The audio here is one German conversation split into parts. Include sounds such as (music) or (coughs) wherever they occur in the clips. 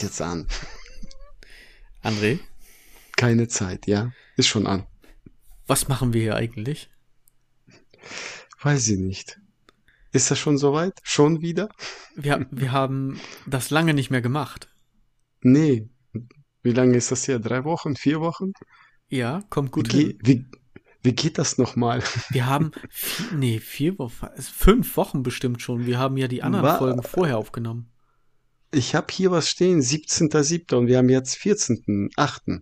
fängt jetzt an. André? Keine Zeit, ja. Ist schon an. Was machen wir hier eigentlich? Weiß ich nicht. Ist das schon soweit? Schon wieder? Wir, wir haben das lange nicht mehr gemacht. Nee. Wie lange ist das hier? Drei Wochen? Vier Wochen? Ja, kommt gut wie, hin. Wie, wie geht das nochmal? (laughs) Wir haben, nee, vier Wochen, fünf Wochen bestimmt schon. Wir haben ja die anderen War, Folgen vorher aufgenommen. Ich habe hier was stehen, 17.07. und wir haben jetzt 14.08.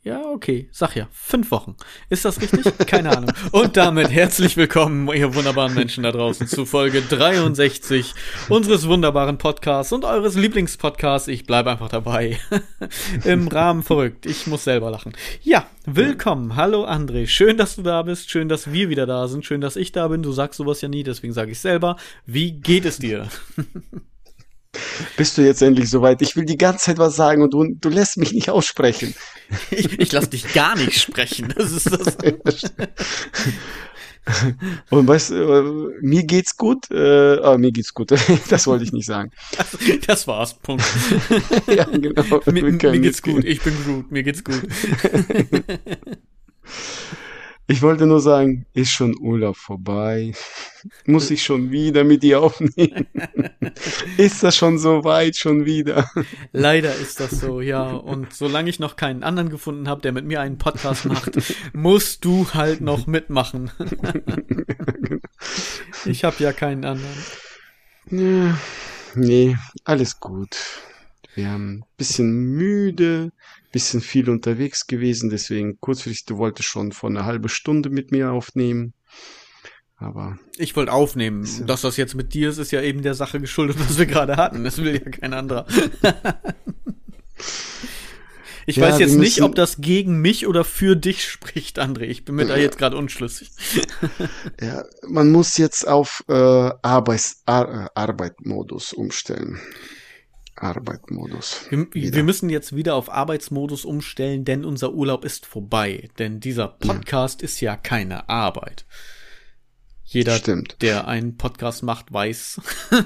Ja, okay. Sag ja, fünf Wochen. Ist das richtig? Keine Ahnung. Und damit herzlich willkommen, ihr wunderbaren Menschen da draußen, zu Folge 63 unseres wunderbaren Podcasts und eures Lieblingspodcasts. Ich bleibe einfach dabei. (laughs) Im Rahmen verrückt. Ich muss selber lachen. Ja, willkommen. Hallo André. Schön, dass du da bist. Schön, dass wir wieder da sind. Schön, dass ich da bin. Du sagst sowas ja nie, deswegen sage ich selber. Wie geht es dir? (laughs) Bist du jetzt endlich soweit? Ich will die ganze Zeit was sagen und du, du lässt mich nicht aussprechen. Ich, ich lasse dich gar nicht sprechen. Das ist das. (laughs) Und weißt du, äh, mir geht's gut. Äh, oh, mir geht's gut. (laughs) Das wollte ich nicht sagen. Das, das war's. Punkt. (laughs) ja, genau. Mir, mir geht's gut. Ich bin gut. Mir geht's gut. Ich wollte nur sagen, ist schon Urlaub vorbei? (laughs) Muss ich schon wieder mit dir aufnehmen? (laughs) ist das schon so weit schon wieder? Leider ist das so, ja. Und solange ich noch keinen anderen gefunden habe, der mit mir einen Podcast macht, musst du halt noch mitmachen. (laughs) ich habe ja keinen anderen. Ja, nee, alles gut. Wir haben ein bisschen müde, bisschen viel unterwegs gewesen, deswegen kurzfristig, du wolltest schon vor einer halben Stunde mit mir aufnehmen. Aber. Ich wollte aufnehmen. Ja. Dass das jetzt mit dir ist, ist ja eben der Sache geschuldet, (laughs) was wir gerade hatten. Das will ja kein anderer. ich ja, weiß jetzt nicht, ob das gegen mich oder für dich spricht, André. Ich bin mir da jetzt gerade unschlüssig. (laughs) ja, man muss jetzt auf äh, Arbeits Ar Arbeitmodus umstellen. Arbeitsmodus. Wir, wir, müssen jetzt wieder auf Arbeitsmodus umstellen, denn unser Urlaub ist vorbei. Denn dieser Podcast ja. ist ja keine Arbeit. Jeder, Stimmt. der einen Podcast macht, weiß (laughs)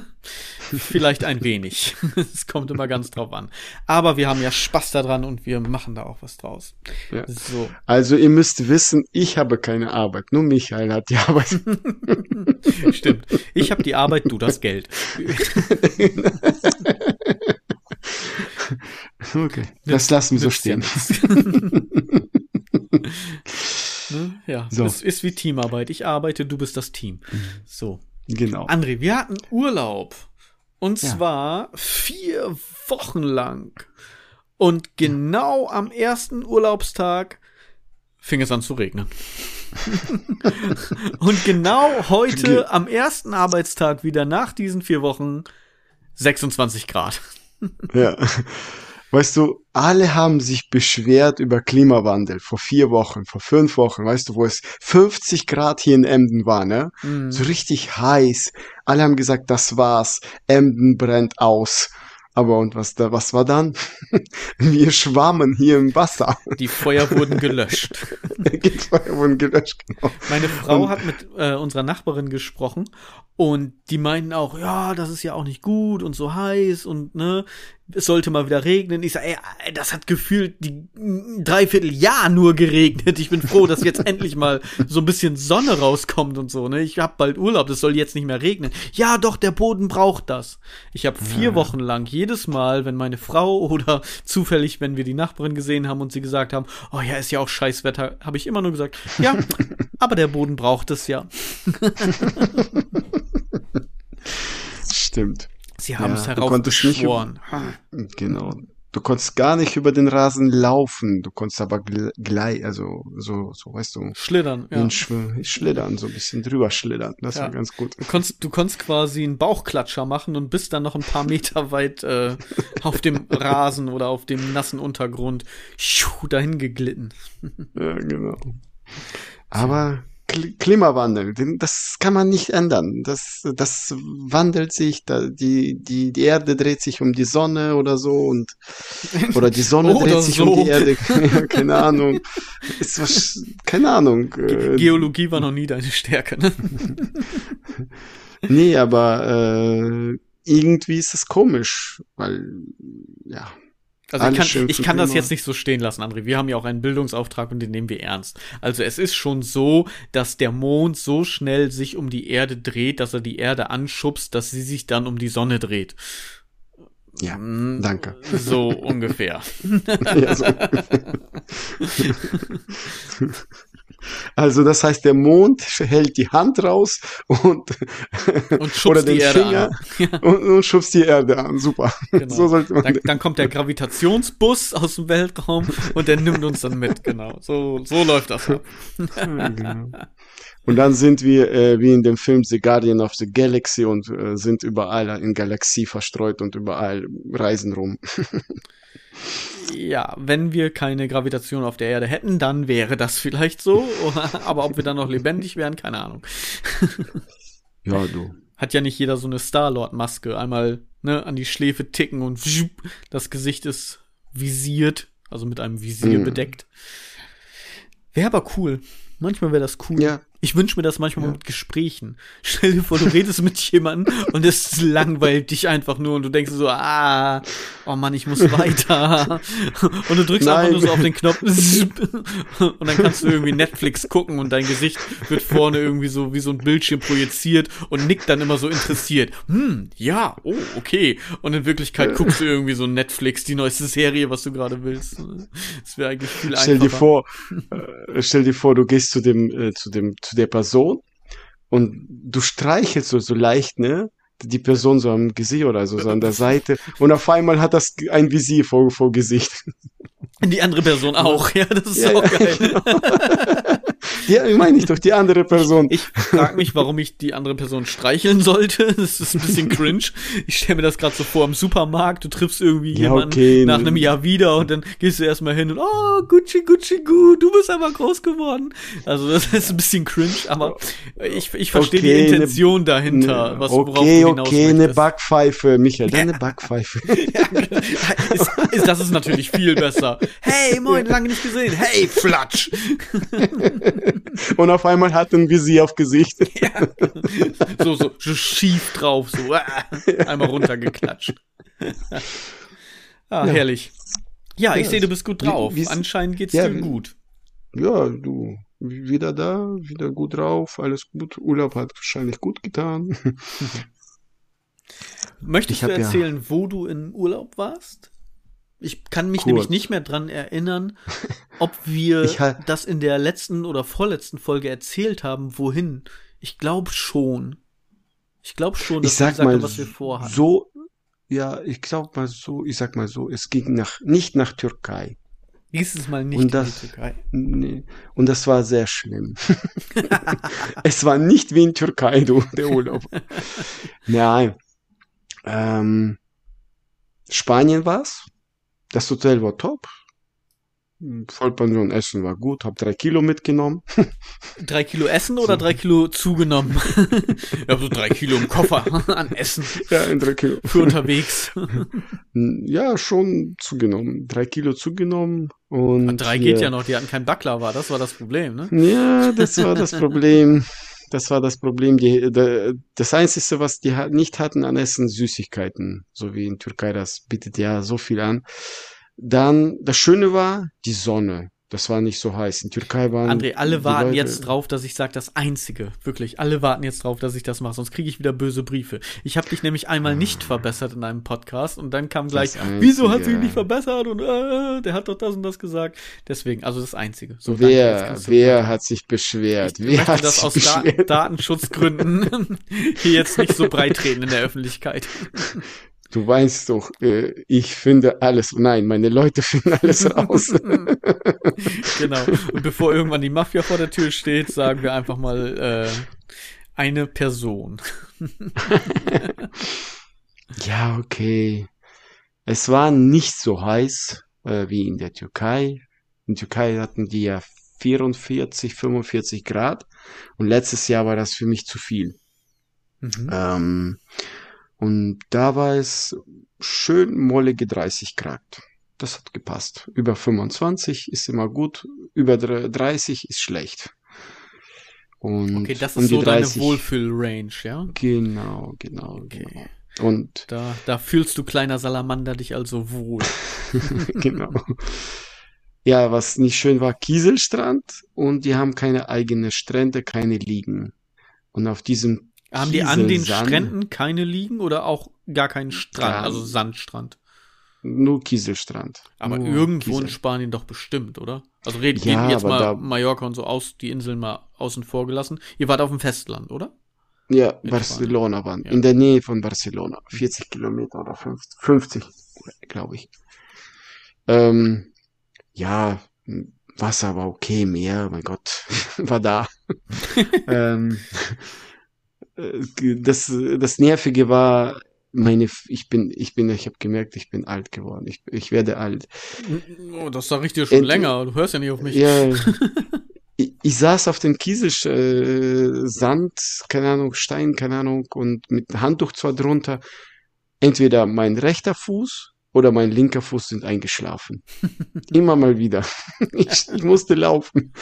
vielleicht ein wenig. (laughs) Es kommt immer ganz drauf an. Aber wir haben ja Spaß daran und wir machen da auch was draus. Ja. So. Also ihr müsst wissen, ich habe keine Arbeit. Nur Michael hat die Arbeit. (laughs) Stimmt. Ich habe die Arbeit, du das Geld. okay. Das lassen wir so stehen. Ne? Ja, so. es ist wie Teamarbeit. Ich arbeite, du bist das Team. So. Genau. André, wir hatten Urlaub. Und ja. zwar vier Wochen lang. Und genau am ersten Urlaubstag fing es an zu regnen. (laughs) und genau heute, am ersten Arbeitstag wieder nach diesen vier Wochen, 26 Grad. ja. (laughs) Weißt du, alle haben sich beschwert über Klimawandel vor vier Wochen, vor fünf Wochen, weißt du, wo es 50 Grad hier in Emden war, ne? Mm. So richtig heiß. Alle haben gesagt, das war's. Emden brennt aus. Aber und was da, was war dann? (laughs) Wir schwammen hier im Wasser. Die Feuer wurden gelöscht. (laughs) Die Feuer wurden gelöscht, genau. Meine Frau und, hat mit äh, unserer Nachbarin gesprochen und die meinten auch, ja, das ist ja auch nicht gut und so heiß und ne, es sollte mal wieder regnen. Ich sage, ey, das hat gefühlt die dreiviertel Jahr nur geregnet. Ich bin froh, dass jetzt (laughs) endlich mal so ein bisschen Sonne rauskommt und so. Ne, ich hab bald Urlaub, das soll jetzt nicht mehr regnen. Ja, doch, der Boden braucht das. Ich habe vier ja. Wochen lang jedes Mal, wenn meine Frau oder zufällig, wenn wir die Nachbarin gesehen haben und sie gesagt haben, oh ja, ist ja auch Scheißwetter, habe ich immer nur gesagt, ja, (laughs) aber der Boden braucht es ja. Stimmt. Sie haben ja, es heraufbeschworen. Genau. Du konntest gar nicht über den Rasen laufen, du konntest aber gleich, also so, so weißt du. Schlittern, ja. Schlittern, so ein bisschen drüber schlittern. Das ja. war ganz gut. Du konntest, du konntest quasi einen Bauchklatscher machen und bist dann noch ein paar Meter (laughs) weit äh, auf dem Rasen oder auf dem nassen Untergrund dahin geglitten. ja, genau. Aber Klimawandel, das kann man nicht ändern. Das, das wandelt sich, die, die, die Erde dreht sich um die Sonne oder so und (laughs) oder die Sonne dreht sich so. um die Erde. (laughs) (laughs) keine Ahnung. Ist was, keine Ahnung. Äh, Geologie war noch nie deine Stärke, ne? nee, aber äh, irgendwie ist es komisch, weil ja. Also ich kann, ich kann das jetzt nicht so stehen lassen, André. Wir haben ja auch einen Bildungsauftrag und den nehmen wir ernst. Also es ist schon so, dass der Mond so schnell sich um die Erde dreht, dass er die Erde anschubst, dass sie sich dann um die Sonne dreht. Ja, mm, danke. So (laughs) ungefähr. ja, so ungefähr. (laughs) Also das heißt, der Mond hält die Hand raus und, und (laughs) oder den Finger (laughs) und, und, schubst die Erde an. Super. (laughs) Genau. So sollte man dann, dann, kommt der Gravitationsbus aus dem Weltraum und der nimmt uns dann mit. Genau. So, so läuft das ab. genau. Und dann sind wir äh, wie in dem Film The Guardian of the Galaxy und äh, sind überall in Galaxie verstreut und überall reisen rum. Ja, wenn wir keine Gravitation auf der Erde hätten, dann wäre das vielleicht so. (laughs) Aber ob wir dann noch lebendig wären, keine Ahnung. (laughs) ja, du. Hat ja nicht jeder so eine Star-Lord-Maske. Einmal ne, an die Schläfe ticken und das Gesicht ist visiert, also mit einem Visier mm. bedeckt. Wäre aber cool. Manchmal wäre das cool. Ja. Ich wünsche mir das manchmal ja. mit Gesprächen. (laughs) Stell dir vor, du redest mit jemandem und es langweilt dich einfach nur und du denkst so, ah, oh Mann, ich muss weiter. (laughs) Und du drückst Nein. einfach nur so auf den Knopf (laughs) und dann kannst du irgendwie Netflix gucken und dein Gesicht wird vorne irgendwie so wie so ein Bildschirm projiziert und nickt dann immer so interessiert. Hm, ja, oh, okay. Und in Wirklichkeit guckst du irgendwie so Netflix, die neueste Serie, was du gerade willst. Das wäre eigentlich viel stell einfacher. Dir vor, äh, stell dir vor, du gehst zu dem, äh, zu dem, zu der Person und du streichelst so, so leicht, ne? Die Person so am Gesicht oder so, so an der Seite und auf einmal hat das ein Visier vor, vor Gesicht. Die andere Person auch, ja, das ist ja, auch ja, geil. Genau. (laughs) Ja, meine ich doch, die andere Person. Ich frage mich, warum ich die andere Person streicheln sollte. (laughs) Das ist ein bisschen (laughs) cringe. Ich stelle mir das gerade so vor im Supermarkt. Du triffst irgendwie ja, jemanden okay, nach einem Jahr wieder und dann gehst du erstmal hin und oh, Gucci, Gucci, Gu, du bist aber groß geworden. Also das ist ein bisschen cringe, aber ich, ich verstehe okay, die Intention ne, dahinter, was okay, worauf du hinaus Okay, eine Backpfeife, Michael, deine Backpfeife. (laughs) ja, ist, ist, das ist natürlich viel besser. Hey, moin, lange nicht gesehen. Hey, Flatsch. (laughs) Und auf einmal hat ein Visier auf Gesicht. (laughs) Ja. So, so, so schief drauf, so äh, einmal runtergeklatscht. ah, ja. herrlich. Ja, ich sehe, du bist gut drauf. Wie, Anscheinend geht's ja, dir gut. Ja, du, wieder da, wieder gut drauf, alles gut. Urlaub hat wahrscheinlich gut getan. (laughs) Möchtest ich du erzählen, ja, wo du in Urlaub warst? Ich kann mich Kurz. nämlich nicht mehr dran erinnern, ob wir (laughs) halt das in der letzten oder vorletzten Folge erzählt haben, wohin. Ich glaube schon. Ich glaube schon, dass ich sag wir mal, haben, was wir vorhaben. So, ja, ich glaube mal so, ich sag mal so, es ging nach, nicht nach Türkei. Dieses Mal nicht und das, in die Türkei. Nee, und das war sehr schlimm. (laughs) es war nicht wie in Türkei, du, der Urlaub. (laughs) Nein. Ähm, Spanien war's. Das Hotel war top. Vollpension Essen war gut, hab drei Kilo mitgenommen. (laughs) Drei Kilo Essen oder drei Kilo zugenommen? (laughs) ich hab so drei Kilo im Koffer (laughs) an Essen. Ja, in drei Kilo. Für unterwegs. ja, schon zugenommen. Drei Kilo zugenommen. Und, und drei geht ja noch, die hatten kein Baklava, das war das Problem, ne? Ja, das war das Problem. Das war das Problem. Die, das Einzige, was die nicht hatten an Essen, Süßigkeiten. So wie in Türkei, das bietet ja so viel an. Dann, das Schöne war, die Sonne. Das war nicht so heiß. In Türkei waren. André, alle warten Leute, jetzt drauf, dass ich sage, das Einzige. Wirklich, alle warten jetzt drauf, dass ich das mache. Sonst kriege ich wieder böse Briefe. Ich habe dich nämlich einmal nicht verbessert in einem Podcast und dann kam gleich, wieso hat sie nicht verbessert und äh, der hat doch das und das gesagt. Deswegen, also das Einzige. So, wer danke, wer hat sich beschwert? Ich wer hat das aus Da Datenschutzgründen (laughs) hier jetzt nicht so breit reden in der Öffentlichkeit. (laughs) Du weißt doch, äh, ich finde alles. Nein, meine Leute (laughs) finden alles (laughs) raus. (laughs) genau. Und bevor irgendwann die Mafia vor der Tür steht, sagen wir einfach mal äh, eine Person. ja, okay. Es war nicht so heiß äh, wie in der Türkei. In der Türkei hatten die ja 44, 45 Grad. Und letztes Jahr war das für mich zu viel. Mhm. Ähm, und da war es schön mollige 30 Grad. Das hat gepasst. Über 25 ist immer gut, über 30 ist schlecht. Und okay, das ist um so 30, deine Wohlfühl-Range, ja? Genau, genau, okay. genau. Und da, da fühlst du kleiner Salamander dich also wohl. (laughs) genau. Ja, was nicht schön war, Kieselstrand und die haben keine eigene Strände, keine Liegen. Und auf diesem Haben die an den Kieselsand- Stränden keine liegen oder auch gar keinen Strand, Ja. also Sandstrand? nur Kieselstrand. Aber nur irgendwo in Kiesel. Spanien doch bestimmt, oder? Also red, Ja, reden jetzt mal Mallorca und so aus, die Inseln mal außen vor gelassen. Ihr wart auf dem Festland, oder? Ja, In Barcelona waren. Ja. In der Nähe von Barcelona. 40 Kilometer oder 50, 50 glaube ich. Ähm, ja, Wasser war okay, Meer, mein Gott, (laughs) war da. (laughs) ähm, äh, das, das Nervige war, meine, ich bin, ich bin, ich habe gemerkt, ich bin alt geworden. Ich, ich werde alt. Oh, das sag ich dir schon Ent- länger. Du hörst ja nicht auf mich. Ja, (laughs) ich, ich saß auf dem Kiesel, äh, Sand, keine Ahnung, Stein, keine Ahnung, und mit Handtuch zwar drunter. Entweder mein rechter Fuß oder mein linker Fuß sind eingeschlafen. (laughs) Immer mal wieder. (laughs) Ich, ich musste laufen.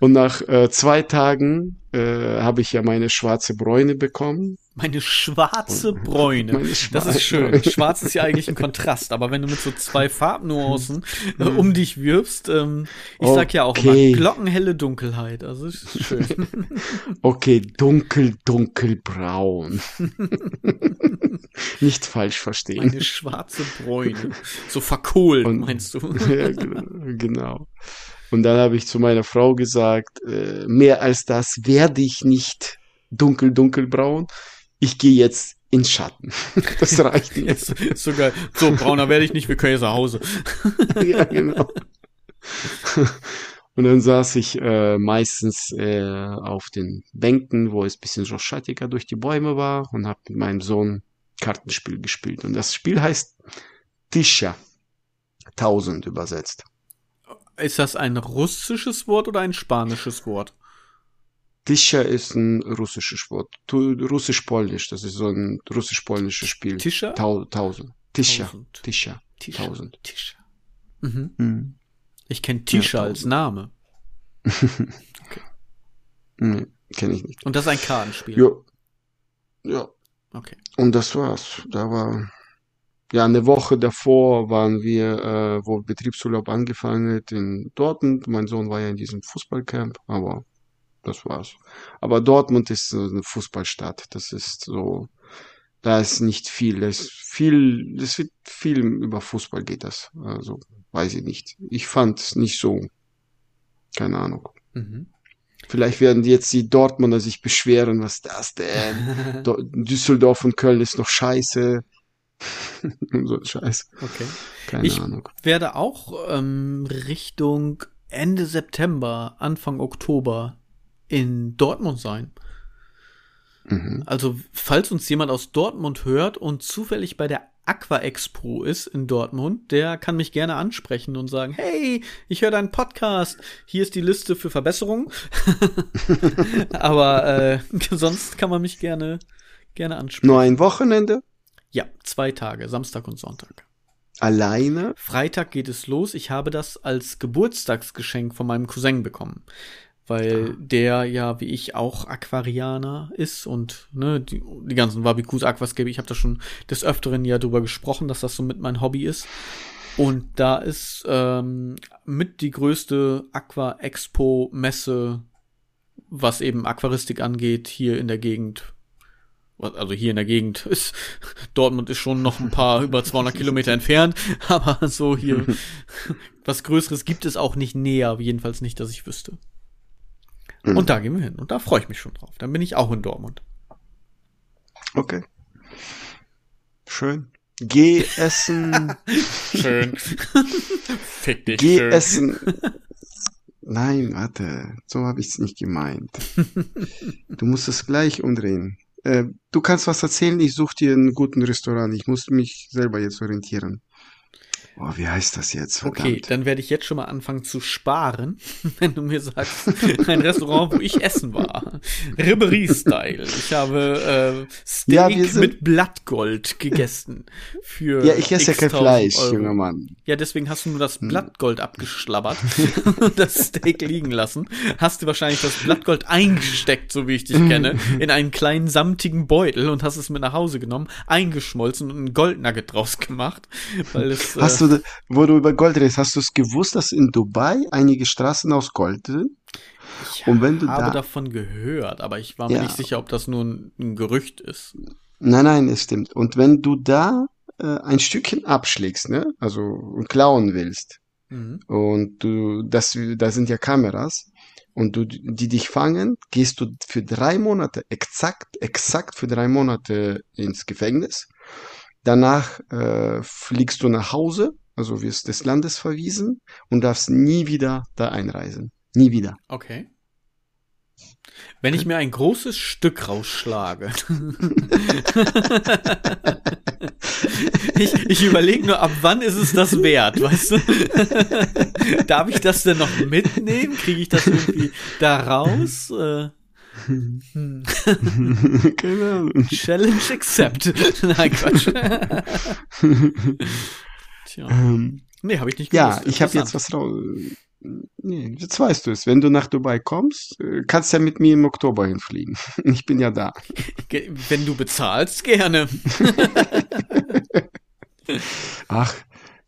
Und nach äh, zwei Tagen äh, habe ich ja meine schwarze Bräune bekommen. Meine schwarze Bräune. Meine Das schwarze ist schön. Schwarz ist ja eigentlich ein Kontrast, aber wenn du mit so zwei Farbnuancen äh, Mhm. um dich wirbst, ähm, ich sag ja auch Okay. immer, glockenhelle Dunkelheit. Also ist schön. (laughs) Okay, dunkel, dunkelbraun. (laughs) Nicht falsch verstehen. Meine schwarze Bräune. So verkohlt, Und- meinst du? (laughs) ja, gen- genau. Und dann habe ich zu meiner Frau gesagt, äh, mehr als das werde ich nicht dunkel, dunkelbraun. Ich gehe jetzt in Schatten. (laughs) Das reicht. Jetzt so geil. So, brauner werde ich nicht, wir können jetzt nach Hause. (laughs) ja, genau. Und dann saß ich äh, meistens äh, auf den Bänken, wo es ein bisschen so schattiger durch die Bäume war und habe mit meinem Sohn Kartenspiel gespielt. Und das Spiel heißt Tisha. Tausend übersetzt. Ist das ein russisches Wort oder ein spanisches Wort? Tisha ist ein russisches Wort. Russisch-Polnisch, das ist so ein russisch-polnisches Spiel. Tischer? Tau tausend. Tisha. Tausend. Tisha. Tischer. Tausend. Tischer. Mhm. Mhm. Ich kenne Tischer Ja, als. Name. (laughs) Nee, kenne ich nicht. Und das ist ein Kartenspiel. Ja. Ja. Okay. Und das war's. Da war, ja, eine Woche davor waren wir, äh, wo Betriebsurlaub angefangen hat in Dortmund. Mein Sohn war ja in diesem Fußballcamp, aber das war's. Aber Dortmund ist eine Fußballstadt. Das ist so, da ist nicht viel. Ist viel, es wird viel über Fußball geht das. Also, weiß ich nicht. Ich fand nicht so, keine Ahnung. Mhm. Vielleicht werden jetzt die Dortmunder sich beschweren, was das denn? (laughs) Do- Düsseldorf und Köln ist noch scheiße. (laughs) So ein Scheiß. Okay. Keine Ich- Ahnung. Werde auch ähm, Richtung Ende September, Anfang Oktober in Dortmund sein. Mhm. Also, falls uns jemand aus Dortmund hört und zufällig bei der Aqua Expo ist in Dortmund, der kann mich gerne ansprechen und sagen, hey, ich höre deinen Podcast, hier ist die Liste für Verbesserungen. (laughs) Aber äh, (laughs) sonst kann man mich gerne, gerne ansprechen. Nur ein Wochenende? Ja, zwei Tage, Samstag und Sonntag. Alleine? Freitag geht es los. Ich habe das als Geburtstagsgeschenk von meinem Cousin bekommen. Weil der ja, wie ich, auch Aquarianer ist und ne, die, die ganzen Wabikus, Aquascape, ich habe da schon des Öfteren ja drüber gesprochen, dass das so mit mein Hobby ist. Und da ist ähm, mit die größte Aqua-Expo-Messe, was eben Aquaristik angeht, hier in der Gegend. Also hier in der Gegend ist (laughs) Dortmund ist schon noch ein paar (laughs) über 200 Kilometer entfernt, (laughs) aber so hier was Größeres gibt es auch nicht näher, jedenfalls nicht, dass ich wüsste. Mhm. Und da gehen wir hin und da freue ich mich schon drauf. Dann bin ich auch in Dortmund. Okay. Schön. Geh essen. Schön. Fick dich. Geh schön. essen. Nein, warte. So habe ich es nicht gemeint. Du musst es gleich umdrehen. Äh, du kannst was erzählen, ich suche dir einen guten Restaurant. Ich muss mich selber jetzt orientieren. Oh, wie heißt das jetzt? Verdammt. Okay, dann werde ich jetzt schon mal anfangen zu sparen, (laughs) wenn du mir sagst, (laughs) ein Restaurant, wo ich essen war. Ribéry-Style. Ich habe äh, Steak ja, mit Blattgold gegessen. Für ja, ich esse ja kein Fleisch, Euro. junger Mann. Ja, deswegen hast du nur das hm. Blattgold abgeschlabbert (laughs) und das Steak liegen lassen. Hast du wahrscheinlich das Blattgold eingesteckt, so wie ich dich kenne, in einen kleinen samtigen Beutel und hast es mit nach Hause genommen, eingeschmolzen und ein Goldnugget draus gemacht. Weil es, hast du, wo du über Gold redest, hast du es gewusst, dass in Dubai einige Straßen aus Gold sind? Ich und wenn du habe da, davon gehört, aber ich war mir ja. nicht sicher, ob das nur ein, ein, Gerücht ist. Nein, nein, es stimmt. Und wenn du da äh, ein Stückchen abschlägst, ne, also klauen willst, mhm. und du, das, da sind ja Kameras, und du, die dich fangen, gehst du für drei Monate, exakt, exakt für drei Monate ins Gefängnis. Danach äh, fliegst du nach Hause, also wirst des Landes verwiesen und darfst nie wieder da einreisen. Nie wieder. Okay. Wenn ich mir ein großes Stück rausschlage. (laughs) ich ich überlege nur, ab wann ist es das wert, weißt du? Darf ich das denn noch mitnehmen? Kriege ich das irgendwie da raus? Äh, hm. Keine (laughs) Challenge accept. (laughs) Nein, Quatsch. (laughs) Tja. Ähm, nee, habe ich nicht gewusst. Ja, ich habe jetzt was raus. Nee, jetzt weißt du es. Wenn du nach Dubai kommst, äh, kannst du ja mit mir im Oktober hinfliegen. Ich bin ja da. Wenn du bezahlst, gerne. Ach,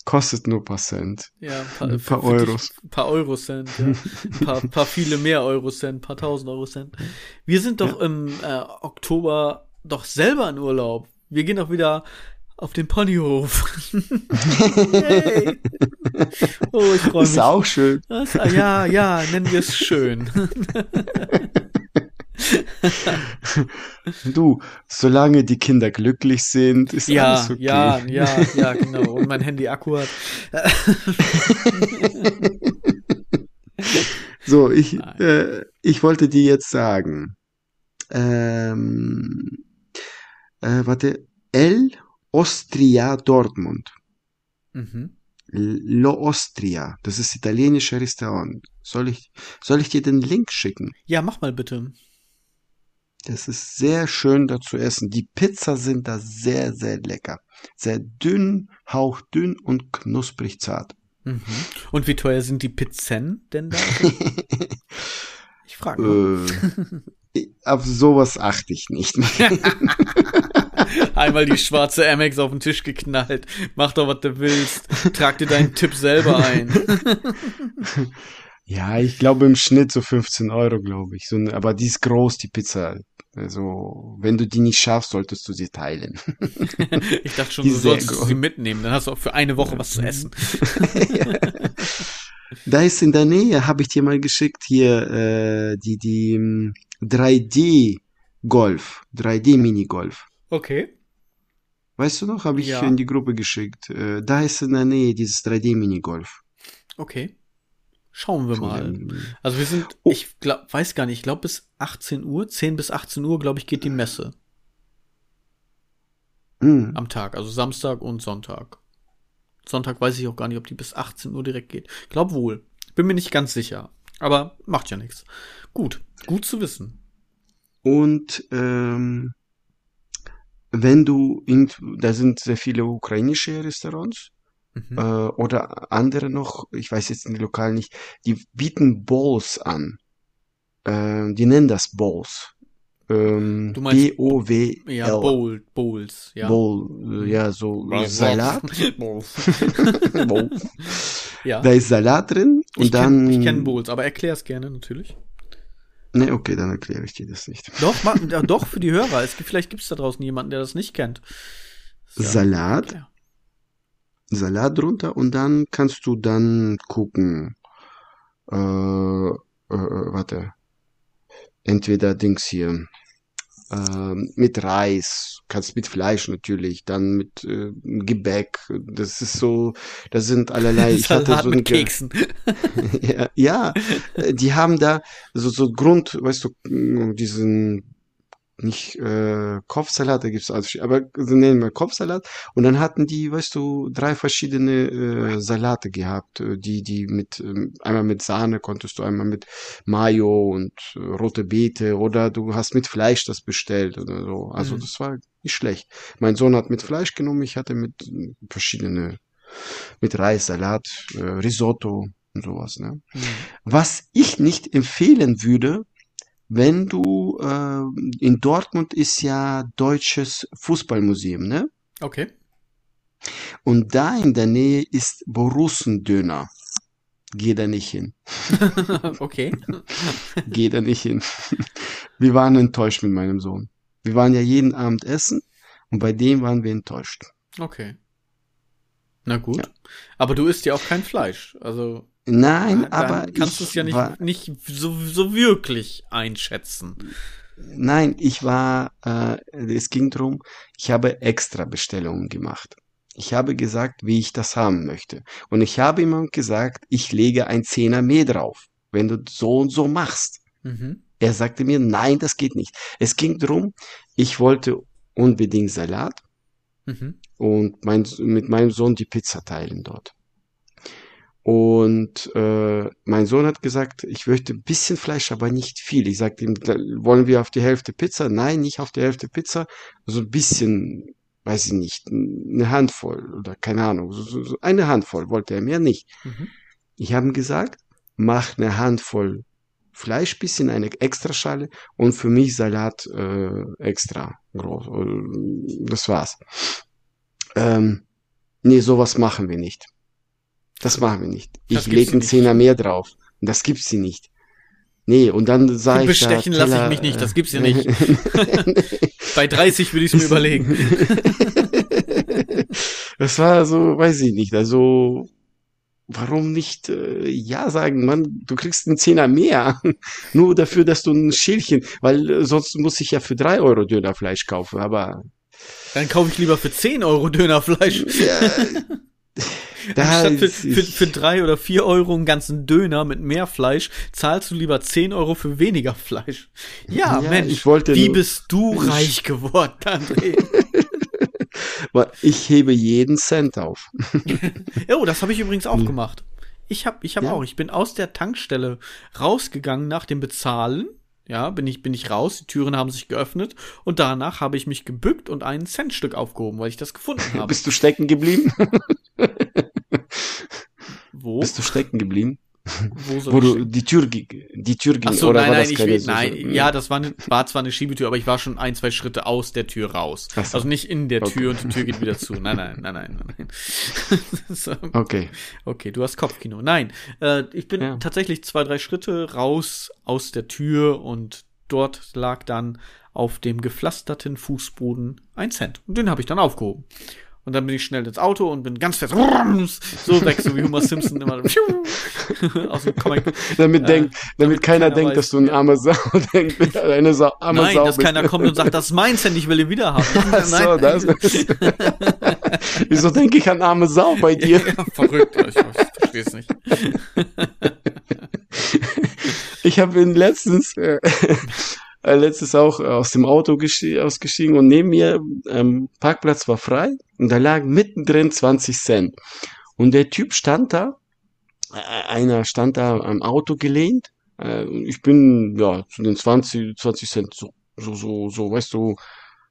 kostet nur ein paar Cent. Ja, ein paar, ein paar Euros. Ein paar Eurocent, ja. (laughs) Ein paar, paar viele mehr Eurocent, ein paar tausend Eurocent. Wir sind doch ja. im äh, Oktober doch selber in Urlaub. Wir gehen doch wieder auf den Ponyhof. (laughs) hey. Oh, ich freue mich. Ist auch schön. Das, ja, ja, nennen wir es schön. (laughs) (laughs) du, solange die Kinder glücklich sind, ist ja, alles okay. Ja, ja, ja, genau. Und mein Handy-Akku hat. (laughs) so, ich, äh, ich wollte dir jetzt sagen, ähm, äh, warte, L Ostria Dortmund. Mhm. Lo Ostria, das ist italienische Restaurant. Soll ich, soll ich dir den Link schicken? Ja, mach mal bitte. Das ist sehr schön da zu essen. Die Pizza sind da sehr, sehr lecker. Sehr dünn, hauchdünn und knusprig zart. Mhm. Und wie teuer sind die Pizzen denn da? (laughs) ich frage mal. Äh, (laughs) auf sowas achte ich nicht. (laughs) Einmal die schwarze Amex auf den Tisch geknallt. Mach doch, was du willst. Trag dir deinen Tipp selber ein. Ja, ich glaube im Schnitt so 15 Euro, glaube ich. So, aber die ist groß, die Pizza. Also, wenn du die nicht schaffst, solltest du sie teilen. (laughs) ich dachte schon, die du solltest groß. sie mitnehmen. Dann hast du auch für eine Woche was zu essen. ja. (laughs) Da ist in der Nähe, habe ich dir mal geschickt, hier äh, die, die 3D hm, Golf, 3D Minigolf. Okay. Weißt du noch, habe ich ja. in die Gruppe geschickt. Äh, da ist in der Nähe dieses 3D-Minigolf. Okay. Schauen wir mal. Also wir sind, oh. ich glaub, weiß gar nicht, ich glaube bis 18 Uhr, 10 bis 18 Uhr, glaube ich, geht die Messe. Mhm. Am Tag, also Samstag und Sonntag. Sonntag weiß ich auch gar nicht, ob die bis 18 Uhr direkt geht. Glaub wohl. Bin mir nicht ganz sicher. Aber macht ja nichts. Gut, gut zu wissen. Und ähm, wenn du in, da sind sehr viele ukrainische Restaurants mhm. äh, oder andere noch, ich weiß jetzt in den Lokalen nicht, die bieten Bowls an. Äh, die nennen das Bowls. Ähm, du meinst B-O-W. Ja, Bowl, Bowls, ja. Bowl, ja, so Bowls. Salat. (laughs) Bowls. (laughs) (laughs) Bowls. Ja. Da ist Salat drin und ich dann. Kenn, ich kenne Bowls, aber erklär's gerne natürlich. Nee, okay, dann erkläre ich dir das nicht. Doch, ma, doch, für die Hörer. Es gibt, vielleicht gibt es da draußen jemanden, der das nicht kennt. Ja, Salat. Ja. Salat drunter und dann kannst du dann gucken. Äh, äh, warte. Entweder Dings hier äh, mit Reis, kannst mit Fleisch natürlich, dann mit äh, Gebäck. Das ist so, das sind allerlei. (laughs) Ich hatte so mit Keksen. (laughs) ja, ja, die haben da so so Grund, weißt du, diesen nicht äh, Kopfsalat, da gibt's also, aber nennen wir Kopfsalat. Und dann hatten die, weißt du, drei verschiedene äh, Salate gehabt, äh, die die mit äh, einmal mit Sahne konntest du, einmal mit Mayo und äh, rote Beete oder du hast mit Fleisch das bestellt oder so. Also mhm. das war nicht schlecht. Mein Sohn hat mit Fleisch genommen, ich hatte mit äh, verschiedene mit Reis, Salat, äh, Risotto und sowas. Ne? Mhm. Was ich nicht empfehlen würde, wenn du äh, in Dortmund ist ja deutsches Fußballmuseum, ne? Okay. Und da in der Nähe ist Borussendöner. Geh da nicht hin. (laughs) okay. (laughs) Geh da nicht hin. Wir waren enttäuscht mit meinem Sohn. Wir waren ja jeden Abend essen und bei dem waren wir enttäuscht. Okay. Na gut. Ja. Aber du isst ja auch kein Fleisch. Also. Nein, aber. Kannst du es ja nicht, war, nicht so, so wirklich einschätzen. Nein, ich war, äh, es ging drum, ich habe extra Bestellungen gemacht. Ich habe gesagt, wie ich das haben möchte. Und ich habe ihm gesagt, ich lege ein Zehner mehr drauf, wenn du so und so machst. Mhm. Er sagte mir, nein, das geht nicht. Es ging drum, ich wollte unbedingt Salat mhm. und mein, mit meinem Sohn die Pizza teilen dort. Und äh, mein Sohn hat gesagt, ich möchte ein bisschen Fleisch, aber nicht viel. Ich sagte ihm, wollen wir auf die Hälfte Pizza? Nein, nicht auf die Hälfte Pizza. So ein bisschen, weiß ich nicht, eine Handvoll oder keine Ahnung. So, so eine Handvoll wollte er mehr nicht. Mhm. Ich habe ihm gesagt, mach eine Handvoll Fleisch, bisschen eine Extraschale und für mich Salat äh, extra groß. Das war's. Ähm, nee, sowas machen wir nicht. Das machen wir nicht. Ich lege einen Zehner mehr drauf. Und das gibt's sie nicht. Nee, und dann sage ich. Bestechen lasse ich mich nicht, das gibt's ja nicht. (laughs) Bei 30 würde ich es mir überlegen. (laughs) das war so, weiß ich nicht. Also, warum nicht äh, ja sagen, Mann, du kriegst einen Zehner mehr. (laughs) Nur dafür, dass du ein Schälchen, weil äh, sonst muss ich ja für drei Euro Dönerfleisch kaufen, aber. Dann kaufe ich lieber für zehn Euro Dönerfleisch. Ja. (laughs) Da Statt für, für, für drei oder vier Euro einen ganzen Döner mit mehr Fleisch zahlst du lieber zehn Euro für weniger Fleisch. Ja, ja Mensch, ich wollte wie nur, bist du reich geworden, André? (laughs) ich hebe jeden Cent auf. (laughs) oh, das habe ich übrigens auch gemacht. Ich habe ich hab ja. auch, ich bin aus der Tankstelle rausgegangen nach dem Bezahlen. Ja, bin ich, bin ich raus, die Türen haben sich geöffnet und danach habe ich mich gebückt und ein Centstück aufgehoben, weil ich das gefunden habe. Bist du stecken geblieben? Wo? Bist du stecken geblieben? Wo, Wo du die Tür, die Tür ging, Ach so, oder nein, war nein, das keine nein, so, ja, das war, eine, war zwar eine Schiebetür, aber ich war schon ein, zwei Schritte aus der Tür raus. So. Also nicht in der Tür okay. und die Tür geht wieder zu. Nein, nein, nein, nein, nein. (laughs) so. Okay. Okay, du hast Kopfkino. Nein, äh, ich bin ja. tatsächlich zwei, drei Schritte raus aus der Tür und dort lag dann auf dem gepflasterten Fußboden ein Cent. Und den habe ich dann aufgehoben. Und dann bin ich schnell ins Auto und bin ganz fest so weg, so wie Homer Simpson immer aus dem Comic. Damit, äh, denkt, damit, damit keiner, keiner denkt, weiß, dass du ein armer Sau denkst. Nein, Sau dass bist. keiner kommt und sagt, das ist mein Cent, ich will ihn wieder haben. Ach so, das ist. Wieso denke ich an arme Sau bei dir? Ja, verrückt, ich, ich verstehe es nicht. ich habe ihn letztens äh, äh, letztes auch aus dem Auto ausgestiegen und neben mir ähm, Parkplatz war frei und da lag mittendrin 20 Cent. Und der Typ stand da, äh, einer stand da am Auto gelehnt. Äh, ich bin ja zu den 20, 20 Cent so, so, so, so, weißt du,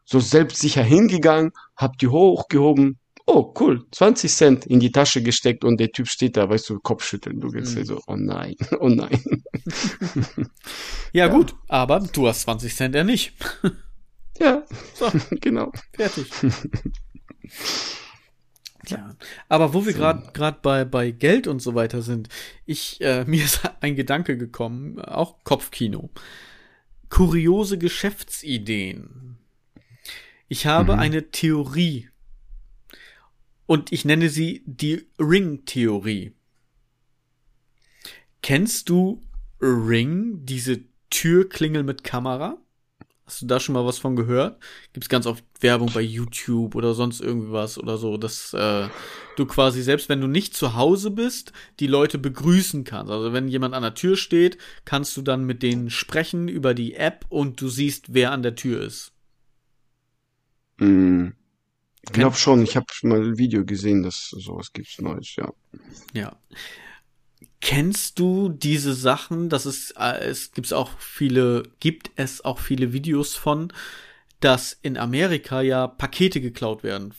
so selbstsicher hingegangen, hab die hochgehoben, oh cool, 20 Cent in die Tasche gesteckt und der Typ steht da, weißt du, Kopfschütteln. Du gehst mhm. so, oh nein, oh nein. ja, (laughs) ja, gut, aber du hast 20 Cent ja nicht. ja, (laughs) so, (laughs) genau. Fertig. Ja, aber wo wir gerade so. gerade bei bei Geld und so weiter sind, ich äh, mir ist ein Gedanke gekommen, auch Kopfkino. Kuriose Geschäftsideen. Ich habe mhm. eine Theorie und ich nenne sie die Ring-Theorie. Kennst du Ring, diese Türklingel mit Kamera? Hast du da schon mal was von gehört? Gibt's ganz oft Werbung bei YouTube oder sonst irgendwie was oder so, dass äh, du quasi selbst wenn du nicht zu Hause bist, die Leute begrüßen kannst. Also wenn jemand an der Tür steht, kannst du dann mit denen sprechen über die App und du siehst, wer an der Tür ist. Mm, ich glaube schon, ich habe mal ein Video gesehen, dass sowas gibt's Neues, ja. Ja. Kennst du diese Sachen? Das ist, äh, es gibt auch viele, gibt es auch viele Videos von, dass in Amerika ja Pakete geklaut werden.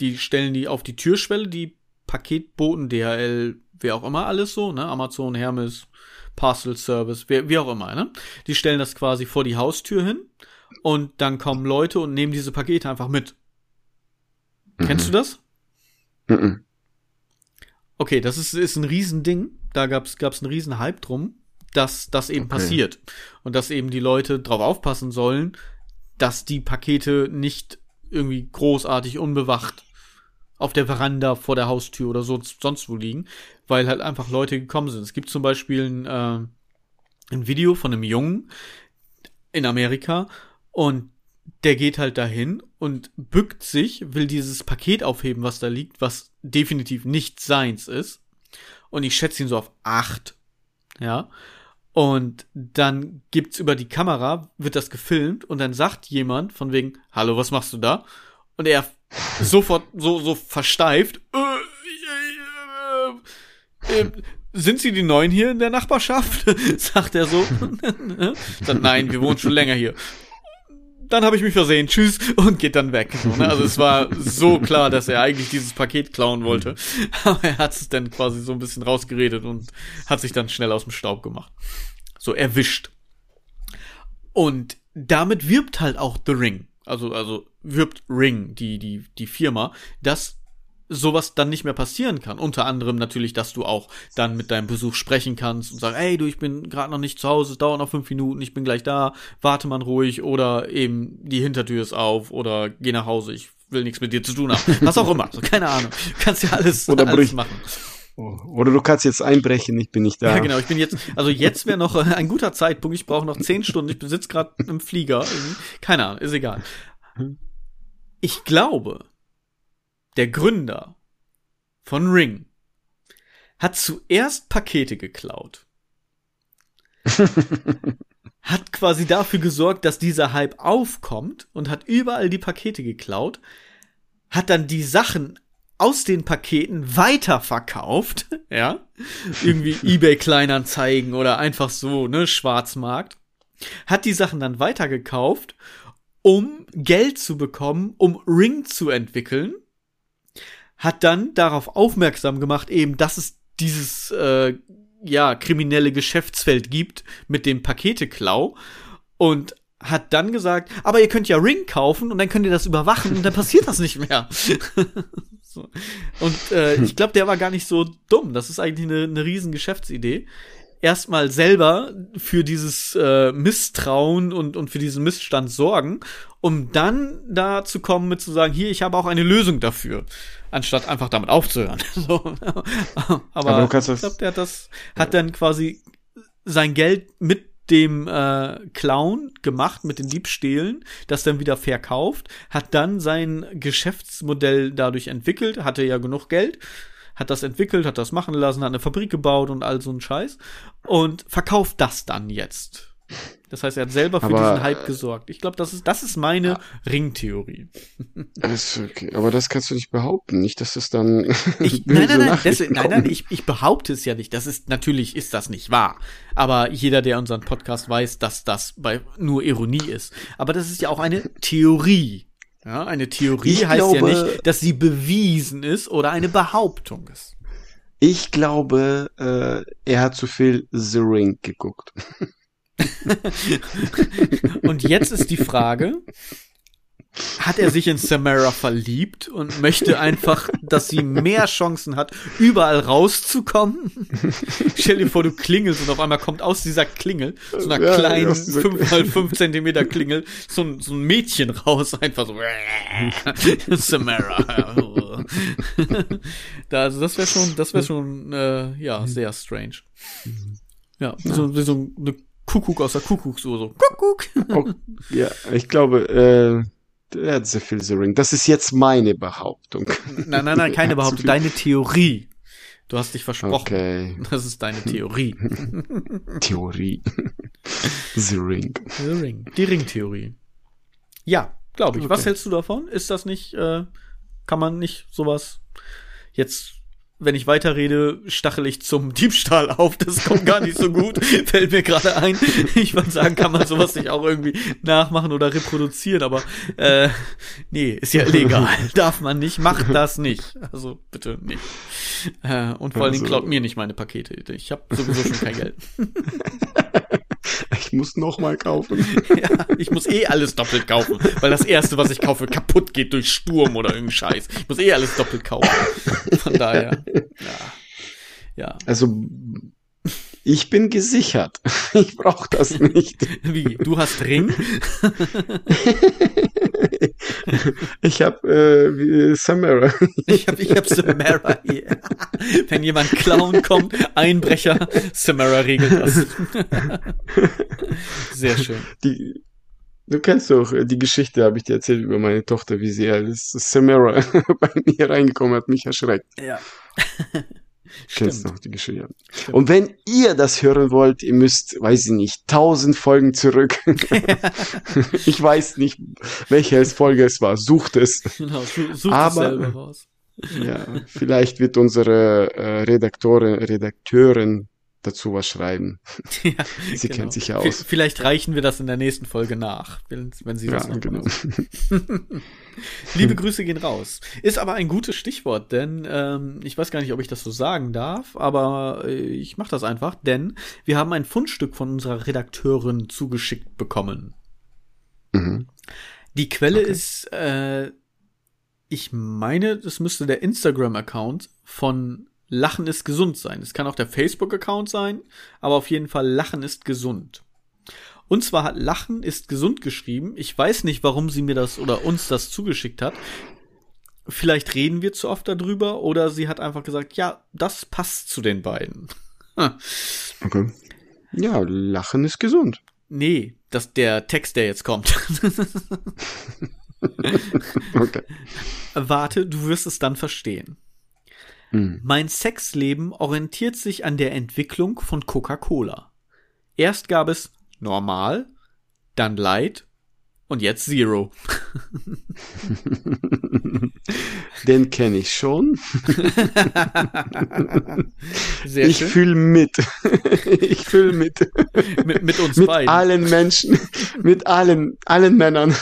Die stellen die auf die Türschwelle, die Paketboten, DHL, wer auch immer alles so, ne? Amazon, Hermes, Parcel Service, wer, wie auch immer, ne? Die stellen das quasi vor die Haustür hin und dann kommen Leute und nehmen diese Pakete einfach mit. Mhm. Kennst du das? Mhm. Okay, das ist, ist ein Riesending. Da gab's gab's einen riesen Hype drum, dass das eben okay. passiert. Und dass eben die Leute drauf aufpassen sollen, dass die Pakete nicht irgendwie großartig unbewacht auf der Veranda vor der Haustür oder so sonst wo liegen, weil halt einfach Leute gekommen sind. Es gibt zum Beispiel ein, äh, ein Video von einem Jungen in Amerika und der geht halt dahin und bückt sich, will dieses Paket aufheben, was da liegt, was definitiv nicht seins ist. Und ich schätze ihn so auf acht. Ja. Und dann gibt's über die Kamera, wird das gefilmt und dann sagt jemand von wegen, hallo, was machst du da? Und er (laughs) sofort so, so versteift, äh, äh, äh, sind Sie die Neuen hier in der Nachbarschaft? (laughs) sagt er so. (laughs) sagt, nein, wir wohnen schon länger hier dann habe ich mich versehen, tschüss, und geht dann weg. Ne? Also es war so klar, dass er eigentlich dieses Paket klauen wollte. Aber er hat es dann quasi so ein bisschen rausgeredet und hat sich dann schnell aus dem Staub gemacht. So erwischt. Und damit wirbt halt auch The Ring. Also, also wirbt Ring, die, die, die Firma, dass sowas dann nicht mehr passieren kann. Unter anderem natürlich, dass du auch dann mit deinem Besuch sprechen kannst und sagst, ey, du, ich bin gerade noch nicht zu Hause, es dauert noch fünf Minuten, ich bin gleich da, warte man ruhig oder eben die Hintertür ist auf oder geh nach Hause, ich will nichts mit dir zu tun haben. (laughs) Was auch immer, so, keine Ahnung. Du kannst ja alles, oder alles machen. Oh, oder du kannst jetzt einbrechen, ich bin nicht da. Ja, genau, ich bin jetzt, also jetzt wäre noch ein guter Zeitpunkt, ich brauche noch zehn Stunden, ich besitze gerade im Flieger, keine Ahnung, ist egal. Ich glaube, der Gründer von Ring, hat zuerst Pakete geklaut. (laughs) hat quasi dafür gesorgt, dass dieser Hype aufkommt und hat überall die Pakete geklaut, hat dann die Sachen aus den Paketen weiterverkauft, (laughs) ja, irgendwie (laughs) eBay Kleinanzeigen oder einfach so, ne, Schwarzmarkt, hat die Sachen dann weitergekauft, um Geld zu bekommen, um Ring zu entwickeln hat dann darauf aufmerksam gemacht, eben, dass es dieses äh, ja kriminelle Geschäftsfeld gibt mit dem Paketeklau und hat dann gesagt, aber ihr könnt ja Ring kaufen und dann könnt ihr das überwachen und dann passiert das nicht mehr. (laughs) so. Und äh, ich (laughs) glaube, der war gar nicht so dumm. Das ist eigentlich eine, eine riesen Geschäftsidee erstmal selber für dieses äh, Misstrauen und, und für diesen Missstand sorgen, um dann da zu kommen mit zu sagen, hier, ich habe auch eine Lösung dafür, anstatt einfach damit aufzuhören. (laughs) so. Aber, Aber ich glaube, der hat das, hat dann quasi sein Geld mit dem äh, Clown gemacht mit den Diebstählen, das dann wieder verkauft, hat dann sein Geschäftsmodell dadurch entwickelt, hatte ja genug Geld, hat das entwickelt, hat das machen lassen, hat eine Fabrik gebaut und all so ein Scheiß und verkauft das dann jetzt. Das heißt, er hat selber für aber, diesen Hype gesorgt. Ich glaube, das ist, das ist meine ja. Ringtheorie. Okay. Aber das kannst du nicht behaupten. Nicht, dass es dann. (laughs) Ich, (laughs) nein, nein, nein, das, nein, nein, ich, ich behaupte es ja nicht. Das ist, natürlich ist das nicht wahr. Aber jeder, der unseren Podcast weiß, dass das bei nur Ironie ist. Aber das ist ja auch eine Theorie. Ja, eine Theorie ich heißt glaube, ja nicht, dass sie bewiesen ist oder eine Behauptung ist. Ich glaube, äh, er hat zu viel The Ring geguckt. (laughs) Und jetzt ist die Frage, hat er sich in Samara verliebt und möchte einfach, dass sie mehr Chancen hat, überall rauszukommen. (laughs) Stell dir vor, du klingelst und auf einmal kommt aus dieser Klingel, so einer ja, kleinen 5 mal 5 Zentimeter Klingel, so ein, so ein Mädchen raus, einfach so. (laughs) Samara. (laughs) da, also das wäre schon, das wäre schon, äh, ja, sehr strange. Ja, so, so eine Kuckuck aus der Kuckucksuhr, so Kuckuck. Oh, ja, ich glaube, äh, der hat sehr viel The Ring. Das ist jetzt meine Behauptung. Nein, nein, nein, (laughs) keine Behauptung, deine Theorie. Du hast dich versprochen. Okay. Das ist deine Theorie. (laughs) Theorie. (laughs) The Ring. The Ring. Die Ringtheorie. Ja, glaube ich. Was Okay. hältst du davon? Ist das nicht, äh, kann man nicht sowas jetzt, wenn ich weiterrede, stachel ich zum Diebstahl auf. Das kommt gar nicht so gut. (laughs) Fällt mir gerade ein. Ich würde sagen, kann man sowas nicht auch irgendwie nachmachen oder reproduzieren, aber äh, nee, ist ja illegal. (laughs) Darf man nicht, macht das nicht. Also bitte nicht. Äh, und vor allen Dingen Also- klaut mir nicht meine Pakete. Ich habe sowieso schon kein Geld. (laughs) Ich muss noch mal kaufen. Ja, ich muss eh alles doppelt kaufen, weil das erste, was ich kaufe, kaputt geht durch Sturm oder irgendeinen Scheiß. Ich muss eh alles doppelt kaufen. Von daher, ja. Ja. Also, ich bin gesichert. (laughs) Ich brauche das nicht. Wie? Du hast Ring? (laughs) Ich habe äh, Samara. Ich hab, ich hab Samara hier. Wenn jemand klauen kommt, Einbrecher, Samara regelt das. (laughs) Sehr schön. Die, du kennst doch äh, die Geschichte, habe ich dir erzählt über meine Tochter, wie sie als Samara bei mir reingekommen hat, mich erschreckt. Ja. (laughs) Kennst noch die Geschichte. Stimmt. Und wenn ihr das hören wollt, ihr müsst, weiß ich nicht, tausend Folgen zurück. (laughs) (laughs) ich weiß nicht, welche Folge es war. Sucht es. Genau, su- such Aber- es selber raus. Ja, vielleicht wird unsere äh, Redaktorin, Redakteurin dazu was schreiben. (laughs) Ja, (laughs) Sie genau. kennt sich ja V- aus. Vielleicht reichen wir das in der nächsten Folge nach, wenn, wenn sie Ja, das noch genau. (laughs) Liebe Grüße gehen raus. Ist aber ein gutes Stichwort, denn ähm, ich weiß gar nicht, ob ich das so sagen darf, aber äh, ich mache das einfach, denn wir haben ein Fundstück von unserer Redakteurin zugeschickt bekommen. Mhm. Die Quelle Okay. ist, äh, ich meine, das müsste der Instagram-Account von Lachen ist gesund sein. Es kann auch der Facebook-Account sein, aber auf jeden Fall Lachen ist gesund. Und zwar hat Lachen ist gesund geschrieben. Ich weiß nicht, warum sie mir das oder uns das zugeschickt hat. Vielleicht reden wir zu oft darüber oder sie hat einfach gesagt, ja, das passt zu den beiden. (laughs) Okay. Ja, Lachen ist gesund. Nee, das der Text, der jetzt kommt. (laughs) Okay. Warte, du wirst es dann verstehen. Mhm. Mein Sexleben orientiert sich an der Entwicklung von Coca-Cola. Erst gab es normal, dann light und jetzt zero. (laughs) Den kenne ich schon. Sehr ich fühle mit. (laughs) ich fühle mit. Mit, mit uns mit beiden. allen Menschen, mit allen, allen Männern.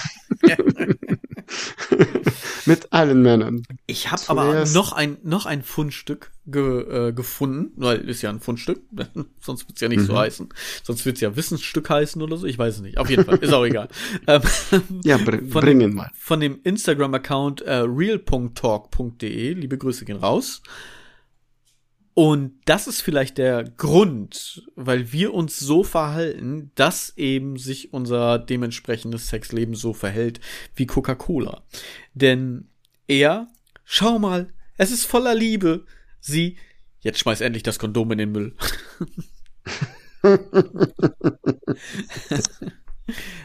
(laughs) mit allen Männern. Ich habe aber noch ein noch ein Fundstück ge, äh, gefunden, weil ist ja ein Fundstück, (laughs) sonst wird's ja nicht so Mhm. heißen. Sonst wird's ja Wissensstück heißen oder so, ich weiß es nicht. Auf jeden Fall, ist auch egal. (laughs) Ähm, Ja, br Von- bringen mal. von dem Instagram-Account äh, real.talk.de. Liebe Grüße gehen raus. Und das ist vielleicht der Grund, weil wir uns so verhalten, dass eben sich unser dementsprechendes Sexleben so verhält wie Coca-Cola. Denn er, schau mal, es ist voller Liebe. Sie, jetzt schmeiß endlich das Kondom in den Müll. (laughs)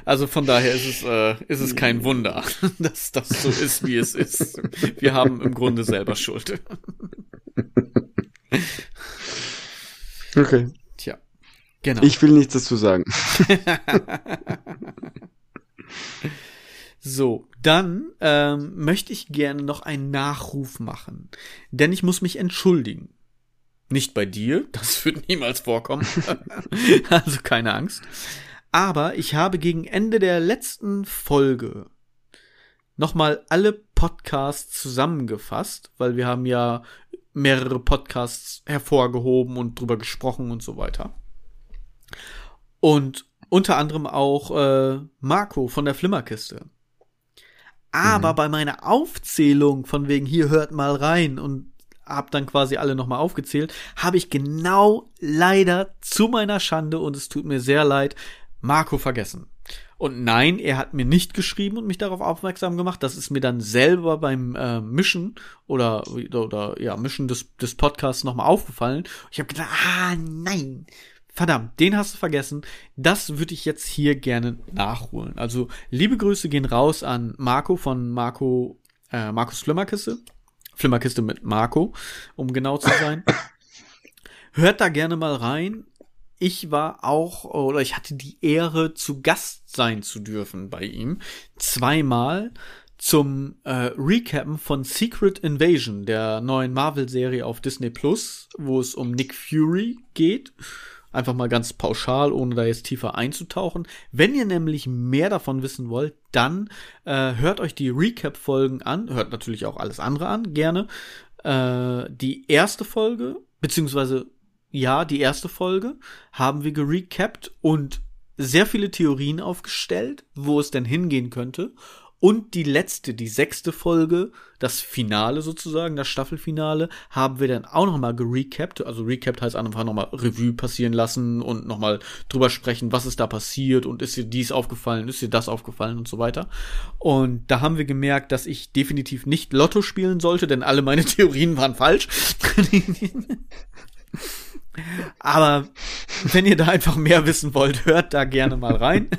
Also von daher ist es, äh, ist es kein Wunder, (laughs) dass das so ist, wie es ist. Wir haben im Grunde selber Schuld. (laughs) (laughs) Okay. Tja, genau. Ich will nichts dazu sagen. (laughs) So, dann ähm, möchte ich gerne noch einen Nachruf machen, denn ich muss mich entschuldigen. Nicht bei dir, (laughs) das wird niemals vorkommen. also keine Angst. Aber ich habe gegen Ende der letzten Folge nochmal alle Podcasts zusammengefasst, weil wir haben ja mehrere Podcasts hervorgehoben und drüber gesprochen und so weiter. Und unter anderem auch äh, Marco von der Flimmerkiste. Aber bei meiner Aufzählung von wegen hier hört mal rein und hab dann quasi alle nochmal aufgezählt, habe ich genau leider zu meiner Schande und es tut mir sehr leid, Marco vergessen. Und nein, er hat mir nicht geschrieben und mich darauf aufmerksam gemacht. Das ist mir dann selber beim äh, Mischen oder, oder, ja, Mischen des, des Podcasts nochmal aufgefallen. Ich habe gedacht, ah nein, verdammt, den hast du vergessen. Das würde ich jetzt hier gerne nachholen. Also, liebe Grüße gehen raus an Marco von Marco, äh, Markus Flimmerkiste. Flimmerkiste mit Marco, um genau zu sein. (coughs) Hört da gerne mal rein. Ich war auch, oder ich hatte die Ehre, zu Gast sein zu dürfen bei ihm. Zweimal zum äh, Recappen von Secret Invasion, der neuen Marvel-Serie auf Disney Plus, wo es um Nick Fury geht. Einfach mal ganz pauschal, ohne da jetzt tiefer einzutauchen. Wenn ihr nämlich mehr davon wissen wollt, dann äh, hört euch die Recap-Folgen an. Hört natürlich auch alles andere an, gerne. Äh, die erste Folge, beziehungsweise ja, die erste Folge haben wir gerecapt und sehr viele Theorien aufgestellt, wo es denn hingehen könnte. Und die letzte, die sechste Folge, das Finale sozusagen, das Staffelfinale, haben wir dann auch nochmal gerecapt. Also recapt heißt einfach nochmal Revue passieren lassen und nochmal drüber sprechen, was ist da passiert und ist dir dies aufgefallen, ist dir das aufgefallen und so weiter. Und da haben wir gemerkt, dass ich definitiv nicht Lotto spielen sollte, denn alle meine (laughs) Theorien waren falsch. (laughs) Aber wenn ihr da einfach mehr wissen wollt, hört da gerne mal rein.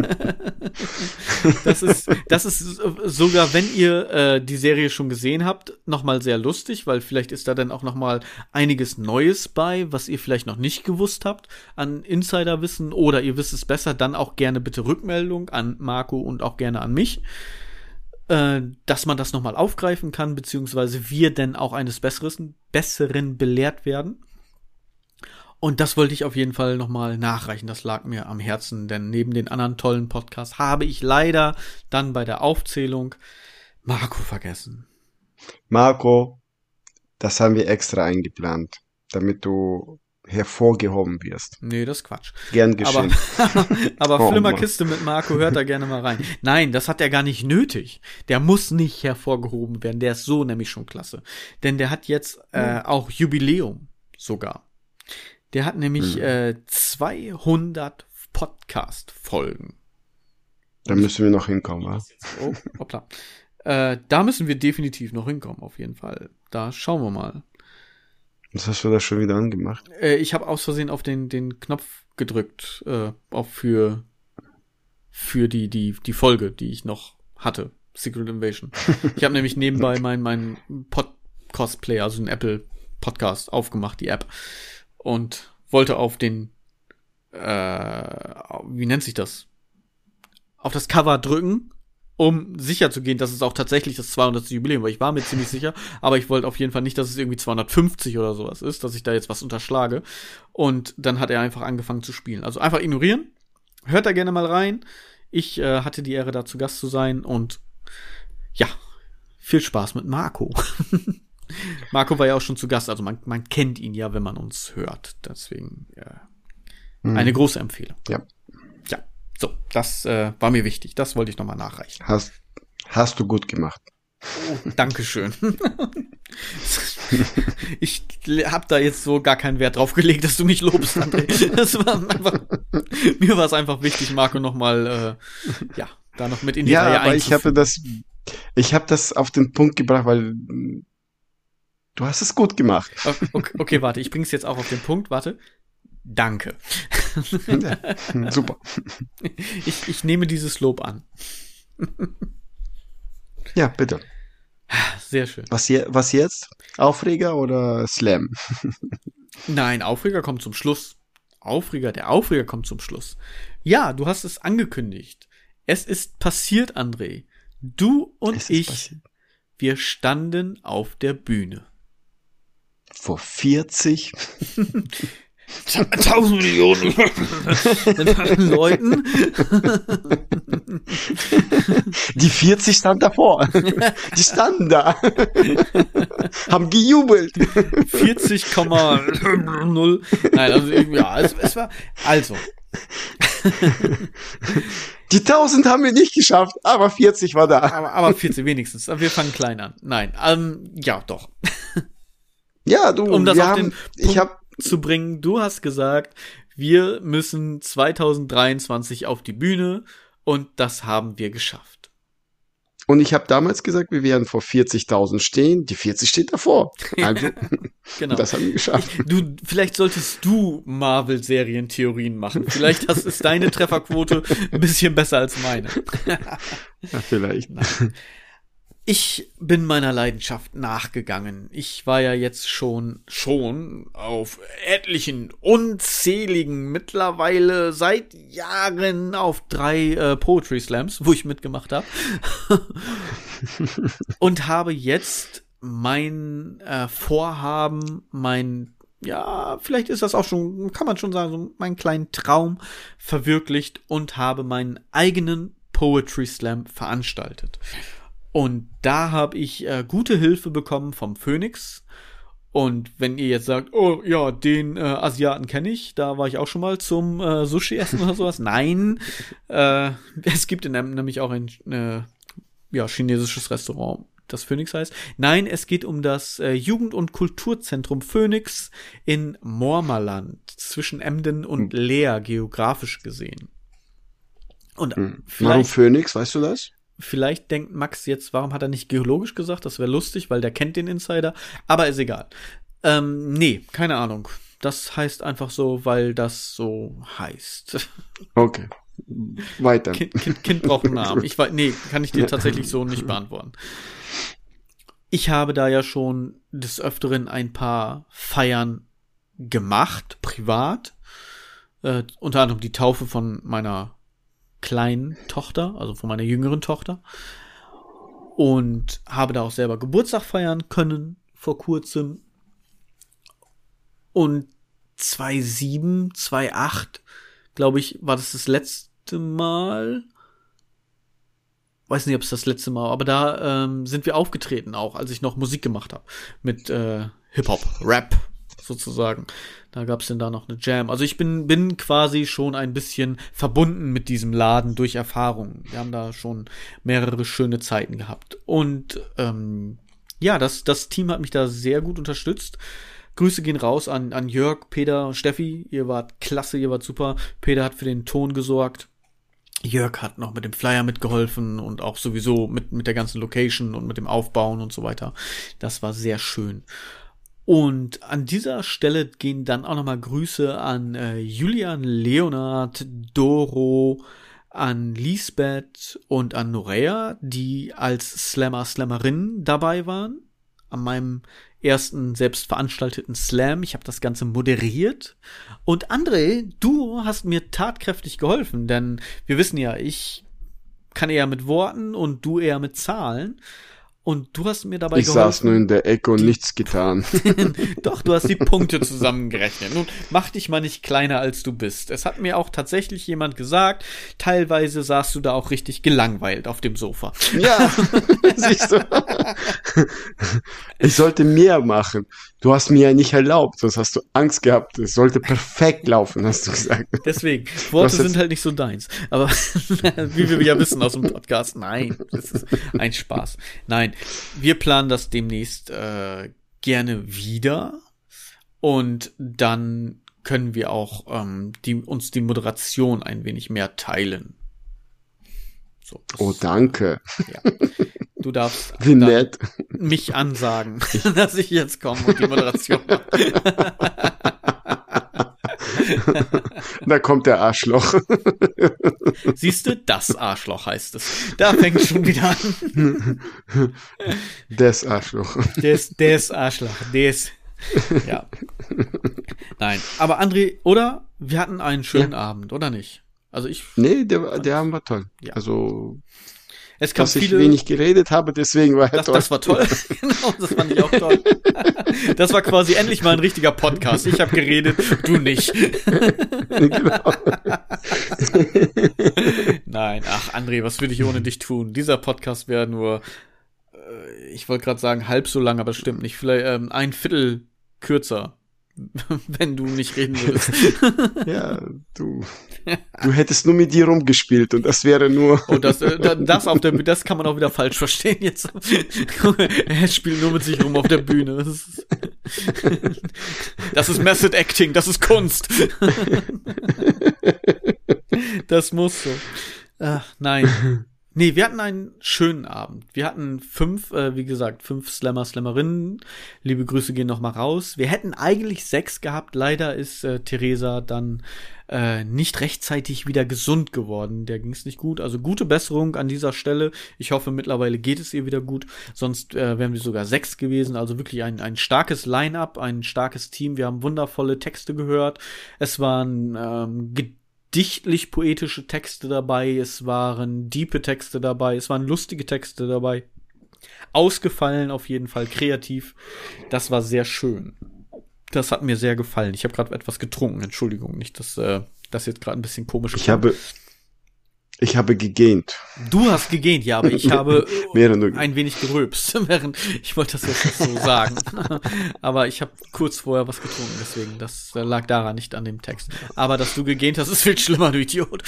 das ist, das ist sogar, wenn ihr äh, die Serie schon gesehen habt, nochmal sehr lustig, weil vielleicht ist da dann auch nochmal einiges Neues bei, was ihr vielleicht noch nicht gewusst habt an Insiderwissen oder ihr wisst es besser, dann auch gerne bitte Rückmeldung an Marco und auch gerne an mich äh, dass man das nochmal aufgreifen kann, beziehungsweise wir denn auch eines Besseren, Besseren belehrt werden. Und das wollte ich auf jeden Fall nochmal nachreichen. Das lag mir am Herzen, denn neben den anderen tollen Podcasts habe ich leider dann bei der Aufzählung Marco vergessen. Marco, das haben wir extra eingeplant, damit du hervorgehoben wirst. Nee, das ist Quatsch. Gern geschehen. Aber, (laughs) aber oh, Flimmerkiste mit Marco hört da gerne mal rein. Nein, das hat er gar nicht nötig. Der muss nicht hervorgehoben werden. Der ist so nämlich schon klasse. Denn der hat jetzt äh, auch Jubiläum sogar. Der hat nämlich mhm. äh, 200 Podcast-Folgen. Da müssen wir noch hinkommen, wa? Oh, hoppla. äh, da müssen wir definitiv noch hinkommen, auf jeden Fall. Da schauen wir mal. Was hast du da schon wieder angemacht? Äh, ich habe aus Versehen auf den, den Knopf gedrückt, äh, auch für, für die, die, die Folge, die ich noch hatte. Secret Invasion. Ich habe nämlich nebenbei meinen (laughs) mein Pod-Cosplay, also den Apple Podcast, aufgemacht, die App und wollte auf den, äh, wie nennt sich das? Auf das Cover drücken, um sicher zu gehen, dass es auch tatsächlich das 200. Jubiläum war. Ich war mir ziemlich sicher, aber ich wollte auf jeden Fall nicht, dass es irgendwie 250 oder sowas ist, dass ich da jetzt was unterschlage. Und dann hat er einfach angefangen zu spielen. Also einfach ignorieren. Hört da gerne mal rein. Ich äh, hatte die Ehre, da zu Gast zu sein und ja, viel Spaß mit Marco. (laughs) Marco war ja auch schon zu Gast, also man, man kennt ihn ja, wenn man uns hört. Deswegen ja, mhm. eine große Empfehlung. Ja. Ja, so, das äh, war mir wichtig. Das wollte ich nochmal nachreichen. Hast, hast du gut gemacht. Oh, Dankeschön. (laughs) ich habe da jetzt so gar keinen Wert drauf gelegt, dass du mich lobst, André. Das war einfach, mir war es einfach wichtig, Marco nochmal, äh, ja, da noch mit in die ja, Reihe aber ich habe das, ich habe das auf den Punkt gebracht, weil Du hast es gut gemacht. Okay, okay, warte, ich bring's jetzt auch auf den Punkt. Warte. Danke. Ja, super. Ich, ich nehme dieses Lob an. Ja, bitte. Sehr schön. Was, je, was jetzt? Aufreger oder Slam? Nein, Aufreger kommt zum Schluss. Aufreger, der Aufreger kommt zum Schluss. Ja, du hast es angekündigt. Es ist passiert, André. Du und ich, passiert. wir standen auf der Bühne vor 40 1000 (laughs) Millionen Leuten. Die 40 stand davor. Die standen da. Haben gejubelt. 40,0. Nein, also ja, es, es war, also. Die 1000 haben wir nicht geschafft, aber 40 war da. Aber, aber 40 wenigstens. Wir fangen klein an. Nein, ähm, ja, doch. Ja, du, um das auf haben, den Punkt hab, zu bringen, du hast gesagt, wir müssen 2023 auf die Bühne und das haben wir geschafft. Und ich habe damals gesagt, wir werden vor 40.000 stehen. Die 40 steht davor. (laughs) Also, Genau. das haben wir geschafft. Ich, du, vielleicht solltest du Marvel-Serientheorien machen. Vielleicht das ist deine Trefferquote ein bisschen besser als meine. (laughs) Ja, vielleicht. Ich bin meiner Leidenschaft nachgegangen. Ich war ja jetzt schon, schon auf etlichen, unzähligen, mittlerweile seit Jahren auf drei äh, Poetry Slams, wo ich mitgemacht habe. (laughs) Und habe jetzt mein äh, Vorhaben, mein ja, vielleicht ist das auch schon, kann man schon sagen, so meinen kleinen Traum verwirklicht und habe meinen eigenen Poetry Slam veranstaltet. Und da habe ich äh, gute Hilfe bekommen vom Phoenix. Und wenn ihr jetzt sagt, oh ja, den äh, Asiaten kenne ich, da war ich auch schon mal zum äh, Sushi essen oder sowas. (laughs) Nein, äh, es gibt in nämlich auch ein äh, ja, chinesisches Restaurant, das Phoenix heißt. Nein, es geht um das äh, Jugend- und Kulturzentrum Phoenix in Mormerland zwischen Emden und Leer geografisch gesehen. Und Hm. Warum Phoenix, weißt du das? Vielleicht denkt Max jetzt, warum hat er nicht geologisch gesagt? Das wäre lustig, weil der kennt den Insider. Aber ist egal. Ähm, nee, keine Ahnung. Das heißt einfach so, weil das so heißt. (laughs) Okay. Weiter. Kind, kind, kind braucht einen Namen. Ich weiß, nee, kann ich dir tatsächlich so nicht beantworten. Ich habe da ja schon des Öfteren ein paar Feiern gemacht, privat. Äh, unter anderem die Taufe von meiner kleinen Tochter, also von meiner jüngeren Tochter. Und habe da auch selber Geburtstag feiern können vor kurzem. Und 2007, 2008, glaube ich, war das das letzte Mal. Weiß nicht, ob es das letzte Mal, aber da ähm, sind wir aufgetreten auch, als ich noch Musik gemacht habe mit äh, Hip Hop, Rap sozusagen. Da gab es denn da noch eine Jam. Also ich bin bin quasi schon ein bisschen verbunden mit diesem Laden durch Erfahrungen. Wir haben da schon mehrere schöne Zeiten gehabt und ähm, ja, das das Team hat mich da sehr gut unterstützt. Grüße gehen raus an, an Jörg, Peter und Steffi. Ihr wart klasse, ihr wart super. Peter hat für den Ton gesorgt. Jörg hat noch mit dem Flyer mitgeholfen und auch sowieso mit, mit der ganzen Location und mit dem Aufbauen und so weiter. Das war sehr schön. Und an dieser Stelle gehen dann auch nochmal Grüße an äh, Julian, Leonard, Doro, an Lisbeth und an Norea, die als Slammer, Slammerinnen dabei waren. An meinem ersten selbst veranstalteten Slam. Ich habe das Ganze moderiert. Und André, du hast mir tatkräftig geholfen, denn wir wissen ja, ich kann eher mit Worten und du eher mit Zahlen. Und du hast mir dabei Ich saß nur in der Ecke und nichts getan. (laughs) Doch, du hast die Punkte zusammengerechnet. Nun, mach dich mal nicht kleiner, als du bist. Es hat mir auch tatsächlich jemand gesagt, teilweise saßt du da auch richtig gelangweilt auf dem Sofa. Ja, (laughs) siehst du. Ich sollte mehr machen. Du hast mir ja nicht erlaubt, sonst hast du Angst gehabt. Es sollte perfekt laufen, hast du gesagt. Deswegen, Worte sind halt nicht so deins. Aber (laughs) wie wir ja wissen aus dem Podcast, nein, das ist ein Spaß. Nein, wir planen das demnächst äh, gerne wieder. Und dann können wir auch ähm, die, uns die Moderation ein wenig mehr teilen. So, Oh, danke. ja. Du darfst Wie nett. mich ansagen, (laughs) dass ich jetzt komme und die Moderation mache. (laughs) Da kommt der Arschloch. Siehst du, das Arschloch heißt es. Da fängt schon wieder an. Des Arschloch. Des, des Arschloch, des. Ja. Nein, aber André, oder? Wir hatten einen schönen Abend, oder nicht? Also ich, Nee, der, der Abend war toll. Ja. Also, es kam dass ich viele. wenig geredet habe, deswegen war er das, toll. das war toll. (laughs) genau, das fand ich auch toll. Das war quasi endlich mal ein richtiger Podcast. Ich habe geredet, du nicht. genau. (laughs) (laughs) Nein, ach André, was würde ich ohne dich tun? Dieser Podcast wäre nur, äh, ich wollte gerade sagen halb so lang, aber das stimmt nicht. Vielleicht ähm, ein Viertel kürzer, (laughs) wenn du nicht reden würdest. (laughs) Ja, du. Du hättest nur mit dir rumgespielt und das wäre nur. Und das, äh, da- das auf der Bühne, (laughs) das kann man auch wieder falsch verstehen jetzt. er spielt nur mit sich rum auf der Bühne. Das ist, das ist Method Acting, das ist Kunst. das muss so. Ach, nein. Nee, wir hatten einen schönen Abend. Wir hatten fünf, äh, wie gesagt, fünf Slammer, Slammerinnen. Liebe Grüße gehen noch mal raus. Wir hätten eigentlich sechs gehabt. Leider ist äh, Theresa dann äh, nicht rechtzeitig wieder gesund geworden. Der ging es nicht gut. Also gute Besserung an dieser Stelle. Ich hoffe, mittlerweile geht es ihr wieder gut. Sonst äh, wären wir sogar sechs gewesen. Also wirklich ein, ein starkes Line-up, ein starkes Team. Wir haben wundervolle Texte gehört. Es waren ähm, dichtlich poetische Texte dabei, es waren diepe Texte dabei, es waren lustige Texte dabei. Ausgefallen auf jeden Fall, kreativ. Das war sehr schön. Das hat mir sehr gefallen. Ich habe gerade etwas getrunken, Entschuldigung, nicht, dass äh, das jetzt gerade ein bisschen komisch Ich habe ich habe gegähnt. Du hast gegähnt, ja, aber ich (laughs) habe ein wenig gerülpst, (laughs) während ich wollte das jetzt nicht so (laughs) sagen. aber ich habe kurz vorher was getrunken, deswegen das lag daran nicht an dem Text. Aber dass du gegähnt hast, ist viel schlimmer, du Idiot.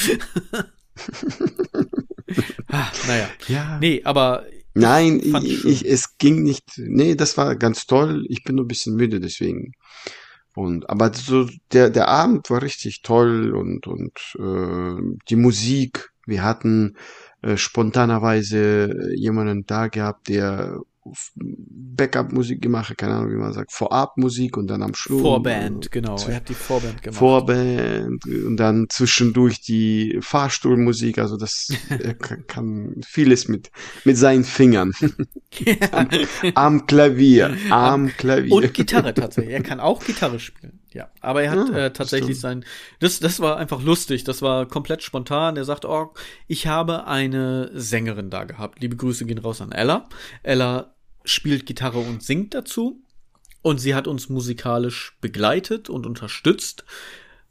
ah, naja. Ja. Nee, aber Nein, ich, ich, es ging nicht. Nee, das war ganz toll. Ich bin nur ein bisschen müde, deswegen. Und aber so der der Abend war richtig toll und und äh, die Musik wir hatten äh, spontanerweise jemanden da gehabt, der Backup-Musik gemacht, keine Ahnung, wie man sagt, Vorab-Musik und dann am Schluss. Vorband, genau. Er hat die Vorband gemacht. Vorband und dann zwischendurch die Fahrstuhlmusik, also das (laughs) er kann vieles mit, mit seinen Fingern. (laughs) am, am, Klavier, am Klavier. Und Gitarre tatsächlich. Er kann auch Gitarre spielen. Ja, aber er hat ja, ah, äh, tatsächlich sein, das, das war einfach lustig, das war komplett spontan. Er sagt, oh, ich habe eine Sängerin da gehabt. Liebe Grüße gehen raus an Ella. Ella spielt Gitarre und singt dazu. Und sie hat uns musikalisch begleitet und unterstützt.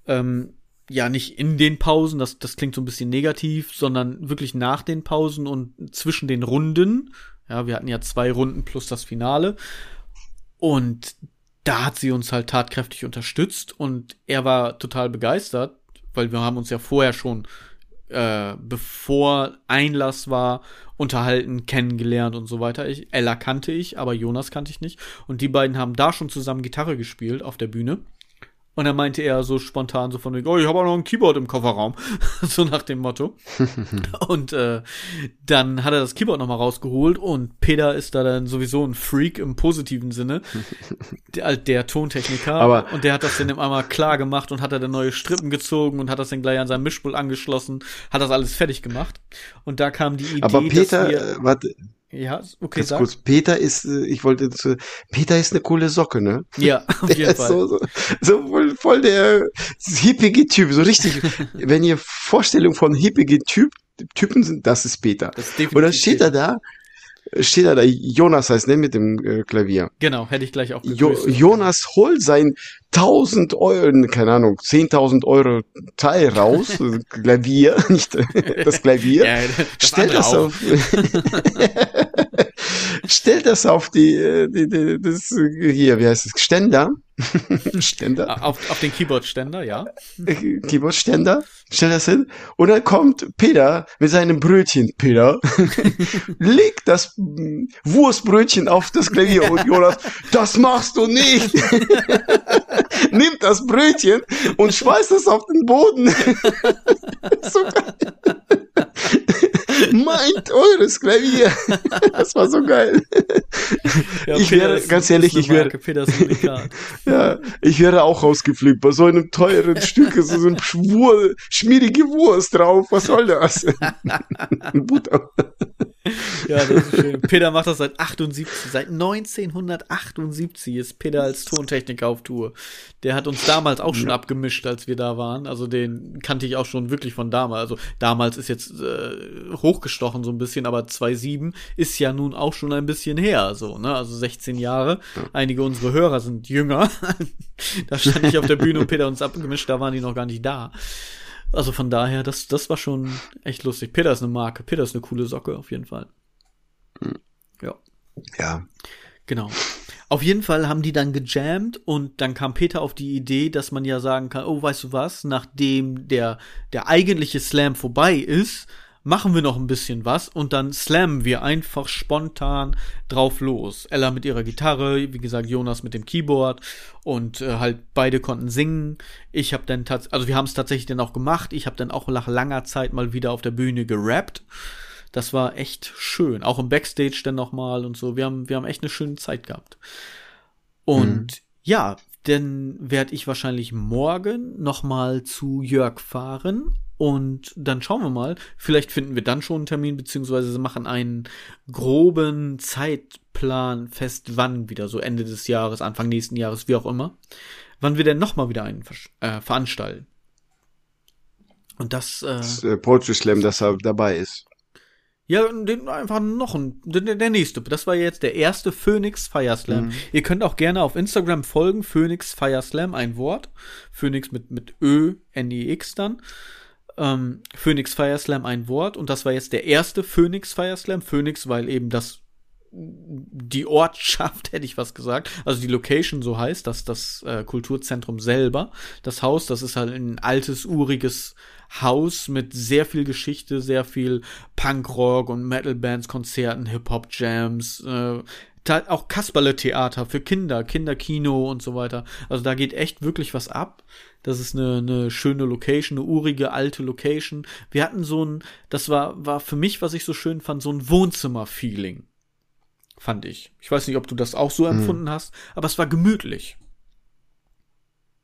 Ähm, ja, nicht in den Pausen, das, das klingt so ein bisschen negativ, sondern wirklich nach den Pausen und zwischen den Runden. Ja, wir hatten ja zwei Runden plus das Finale. Und da hat sie uns halt tatkräftig unterstützt und er war total begeistert, weil wir haben uns ja vorher schon, äh, bevor Einlass war, unterhalten, kennengelernt und so weiter. Ich, Ella kannte ich, aber Jonas kannte ich nicht. Und die beiden haben da schon zusammen Gitarre gespielt auf der Bühne. Und dann meinte er so spontan so von wegen, oh, ich habe auch noch ein Keyboard im Kofferraum. (laughs) so nach dem Motto. (laughs) und äh, dann hat er das Keyboard nochmal rausgeholt und Peter ist da dann sowieso ein Freak im positiven Sinne. (laughs) der, der Tontechniker. Aber und der hat das dann einmal klar gemacht und hat er dann neue Strippen gezogen und hat das dann gleich an seinem Mischpult angeschlossen, hat das alles fertig gemacht. Und da kam die Idee, Aber Peter, dass wir, äh, warte, ja, okay, Ganz sag. kurz. Peter ist, äh, ich wollte zu, Peter ist eine coole Socke, ne? Ja, (laughs) auf der jeden Fall. So, so, so voll, voll der hippige Typ, so richtig. (laughs) wenn ihr Vorstellung von hippige Typ, Typen sind, das ist Peter. Das ist Und dann steht er da steht da, da Jonas heißt, ne, mit dem äh, Klavier. Genau, hätte ich gleich auch jo Jonas holt sein 1000 Euro, keine Ahnung, 10.000 Euro Teil raus, (laughs) Klavier, nicht (laughs) das Klavier, ja, das stellt das auf, (laughs) stellt das auf die, äh, die, die, das hier, wie heißt es, Ständer, (laughs) Ständer. Auf, auf den Keyboard-Ständer, ja. Keyboard-Ständer, stell das hin. Und dann kommt Peter mit seinem Brötchen, Peter, (laughs) legt das Wurstbrötchen auf das Klavier und Jonas, das machst du nicht. (laughs) Nimmt das Brötchen und schmeißt es auf den Boden. so geil mein teures Klavier. (laughs) Das war so geil. Ja, ich wäre, ganz ehrlich, ich wäre, (laughs) ja, ich wäre auch rausgeflippt. Bei so einem teuren Stück ist so ein Schwur, schmierige Wurst drauf. Was soll das? (laughs) Butter. (laughs) Ja, das ist schön. Peter macht das seit 78, seit 1978 ist Peter als Tontechniker auf Tour. Der hat uns damals auch schon ja. abgemischt, als wir da waren. Also den kannte ich auch schon wirklich von damals. Also damals ist jetzt äh, hochgestochen so ein bisschen, aber 2.7 ist ja nun auch schon ein bisschen her, so, ne? Also 16 Jahre. Einige unserer Hörer sind jünger. (laughs) da stand ich auf der Bühne und Peter uns abgemischt, da waren die noch gar nicht da. Also von daher, das, das war schon echt lustig. Peter ist eine Marke. Peter ist eine coole Socke, auf jeden Fall. Hm. Ja. Ja. Genau. Auf jeden Fall haben die dann gejammt und dann kam Peter auf die Idee, dass man ja sagen kann, oh, weißt du was, nachdem der, der eigentliche Slam vorbei ist, machen wir noch ein bisschen was und dann slammen wir einfach spontan drauf los. Ella mit ihrer Gitarre, wie gesagt, Jonas mit dem Keyboard und äh, halt beide konnten singen. Ich habe dann tatsächlich, also wir haben es tatsächlich dann auch gemacht. Ich habe dann auch nach langer Zeit mal wieder auf der Bühne gerappt. Das war echt schön. Auch im Backstage dann nochmal und so. Wir haben, wir haben echt eine schöne Zeit gehabt. Und mhm. ja, dann werde ich wahrscheinlich morgen nochmal zu Jörg fahren und dann schauen wir mal. Vielleicht finden wir dann schon einen Termin, beziehungsweise machen einen groben Zeitplan fest, wann wieder, so Ende des Jahres, Anfang nächsten Jahres, wie auch immer, wann wir denn nochmal wieder einen äh, veranstalten. Und das, äh, das äh, Poetry Slam, dass er dabei ist. Ja, den, einfach noch ein, der, der nächste. Das war jetzt der erste Phoenix Fire Slam. Mhm. Ihr könnt auch gerne auf Instagram folgen, Phoenix Fire Slam, ein Wort. Phoenix mit, mit Ö, N-I-X dann. Ähm, Phoenix Fire Slam, ein Wort. Und das war jetzt der erste Phoenix Fire Slam. Phoenix, weil eben das die Ortschaft, (laughs) hätte ich was gesagt, also die Location so heißt, dass das äh, Kulturzentrum selber, das Haus, das ist halt ein altes, uriges Haus mit sehr viel Geschichte, sehr viel Punkrock und Metal-Bands, Konzerten, Hip-Hop-Jams, äh, auch Kasperle-Theater für Kinder, Kinderkino und so weiter. Also da geht echt wirklich was ab. Das ist eine, eine schöne Location, eine urige alte Location. Wir hatten so ein, das war, war für mich, was ich so schön fand, so ein Wohnzimmer-Feeling fand ich. Ich weiß nicht, ob du das auch so hm. empfunden mhm. hast, aber es war gemütlich.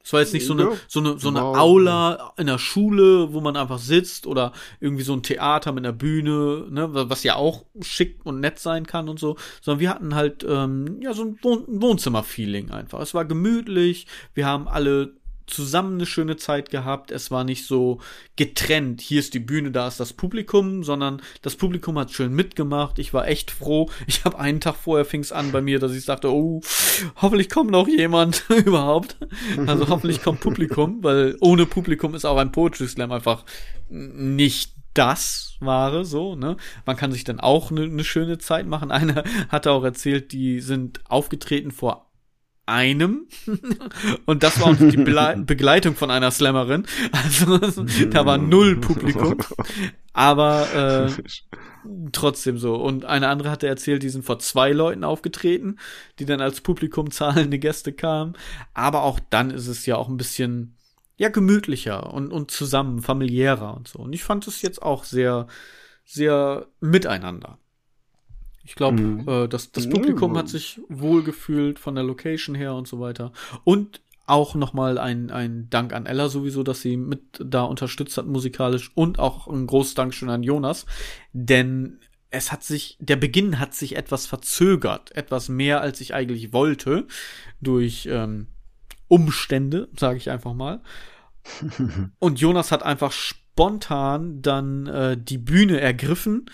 Es war jetzt nicht so eine, so eine, so eine wow. Aula in der Schule, wo man einfach sitzt oder irgendwie so ein Theater mit einer Bühne, ne, was ja auch schick und nett sein kann und so, sondern wir hatten halt, ähm, ja, so ein Wohn Wohnzimmer-Feeling einfach. Es war gemütlich, wir haben alle zusammen eine schöne Zeit gehabt. Es war nicht so getrennt, hier ist die Bühne, da ist das Publikum, sondern das Publikum hat schön mitgemacht. Ich war echt froh. Ich habe einen Tag vorher fing es an bei mir, dass ich sagte, oh, hoffentlich kommt noch jemand (laughs) überhaupt. Also hoffentlich kommt Publikum, (laughs) weil ohne Publikum ist auch ein Poetry Slam einfach nicht das Wahre, so, ne? Man kann sich dann auch eine ne schöne Zeit machen. (laughs) Einer hat auch erzählt, die sind aufgetreten vor einem (laughs) und das war auch die (laughs) Begleitung von einer Slammerin. Also (laughs) da war null Publikum. Aber äh, trotzdem so. Und eine andere hatte erzählt, die sind vor zwei Leuten aufgetreten, die dann als Publikum zahlende Gäste kamen. Aber auch dann ist es ja auch ein bisschen ja gemütlicher und, und zusammen, familiärer und so. Und ich fand es jetzt auch sehr, sehr miteinander. Ich glaube, mhm. äh, das, das Publikum mhm. hat sich wohlgefühlt von der Location her und so weiter. Und auch nochmal ein, ein Dank an Ella sowieso, dass sie mit da unterstützt hat musikalisch und auch ein großes Dankeschön an Jonas, denn es hat sich, der Beginn hat sich etwas verzögert, etwas mehr als ich eigentlich wollte, durch ähm, Umstände, sage ich einfach mal. (laughs) und Jonas hat einfach spontan dann äh, die Bühne ergriffen,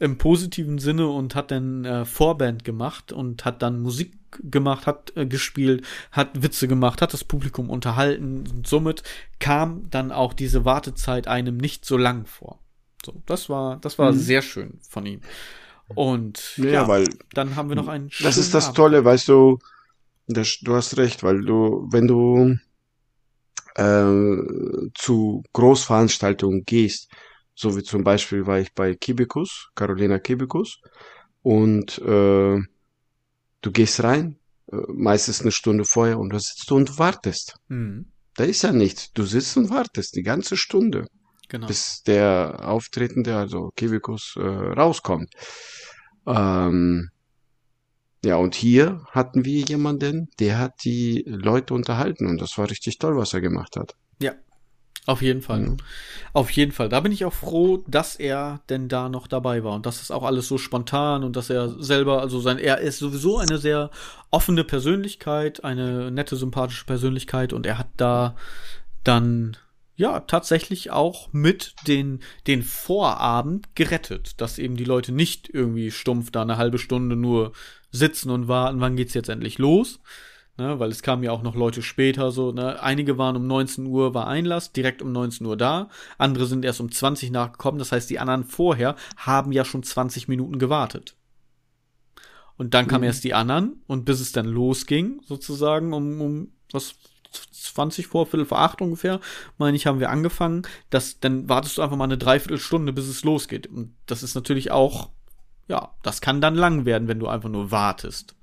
im positiven Sinne und hat dann äh, Vorband gemacht und hat dann Musik gemacht, hat äh, gespielt, hat Witze gemacht, hat das Publikum unterhalten und somit kam dann auch diese Wartezeit einem nicht so lang vor. So, das war, das war mhm. sehr schön von ihm. Und ja, ja, weil dann haben wir noch einen. Das ist das Abend. Tolle, weißt du, das, du hast recht, weil du, wenn du äh, zu Großveranstaltungen gehst, so wie zum Beispiel war ich bei Kibikus, Carolina Kibikus. Und äh, du gehst rein, äh, meistens eine Stunde vorher, und da sitzt du und wartest. Mhm. Da ist ja nichts. Du sitzt und wartest die ganze Stunde. Genau. Bis der Auftretende, also Kibikus, äh, rauskommt. Ähm, ja, und hier hatten wir jemanden, der hat die Leute unterhalten und das war richtig toll, was er gemacht hat. Ja, auf jeden Fall. Mhm. Auf jeden Fall. Da bin ich auch froh, dass er denn da noch dabei war und dass das auch alles so spontan und dass er selber, also sein, er ist sowieso eine sehr offene Persönlichkeit, eine nette, sympathische Persönlichkeit und er hat da dann ja tatsächlich auch mit den, den Vorabend gerettet, dass eben die Leute nicht irgendwie stumpf da eine halbe Stunde nur sitzen und warten, wann geht's jetzt endlich los, ne, weil es kamen ja auch noch Leute später so, ne, einige waren um 19 Uhr war Einlass, direkt um 19 Uhr da, andere sind erst um 20 nachgekommen, das heißt, die anderen vorher haben ja schon 20 Minuten gewartet. Und dann kamen mhm. erst die anderen und bis es dann losging, sozusagen, um, um was 20 vor, Viertel vor acht ungefähr, meine ich, haben wir angefangen, dass, dann wartest du einfach mal eine Dreiviertelstunde, bis es losgeht. Und das ist natürlich auch, ja, das kann dann lang werden, wenn du einfach nur wartest.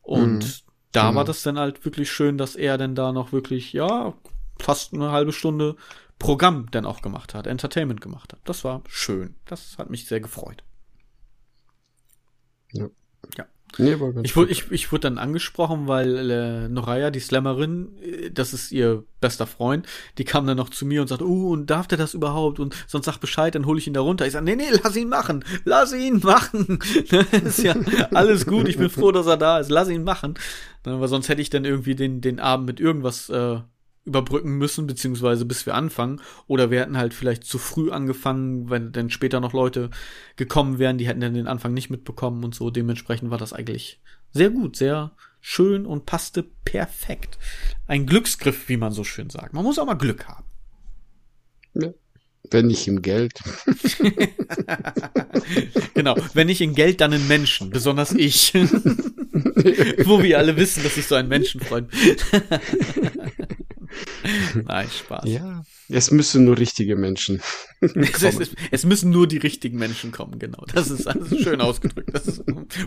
Und mhm da mhm. war das dann halt wirklich schön, dass er denn da noch wirklich, ja, fast eine halbe Stunde Programm dann auch gemacht hat, Entertainment gemacht hat. Das war schön. Das hat mich sehr gefreut. Ja. Nee, ich, wurde, ich, ich wurde dann angesprochen, weil äh, Noraya, die Slammerin, äh, das ist ihr bester Freund, die kam dann noch zu mir und sagte, uh, und darf der das überhaupt? Und sonst sag Bescheid, dann hole ich ihn da runter. Ich sage, nee, nee, lass ihn machen, lass ihn machen. (laughs) ist ja alles gut, ich bin froh, dass er da ist, lass ihn machen. Weil sonst hätte ich dann irgendwie den, den Abend mit irgendwas äh, überbrücken müssen, beziehungsweise bis wir anfangen. Oder wir hätten halt vielleicht zu früh angefangen, wenn dann später noch Leute gekommen wären, die hätten dann den Anfang nicht mitbekommen und so. Dementsprechend war das eigentlich sehr gut, sehr schön und passte perfekt. Ein Glücksgriff, wie man so schön sagt. Man muss auch mal Glück haben. Ja. Wenn nicht im Geld. (laughs) genau, wenn nicht in Geld, dann in Menschen, besonders ich. (laughs) (laughs) Wo wir alle wissen, dass ich so ein Menschenfreund bin. (laughs) Nein, Spaß. Ja, es müssen nur richtige Menschen. (laughs) es, es, es, müssen nur die richtigen Menschen kommen, genau. Das ist, das ist schön ausgedrückt. Das ist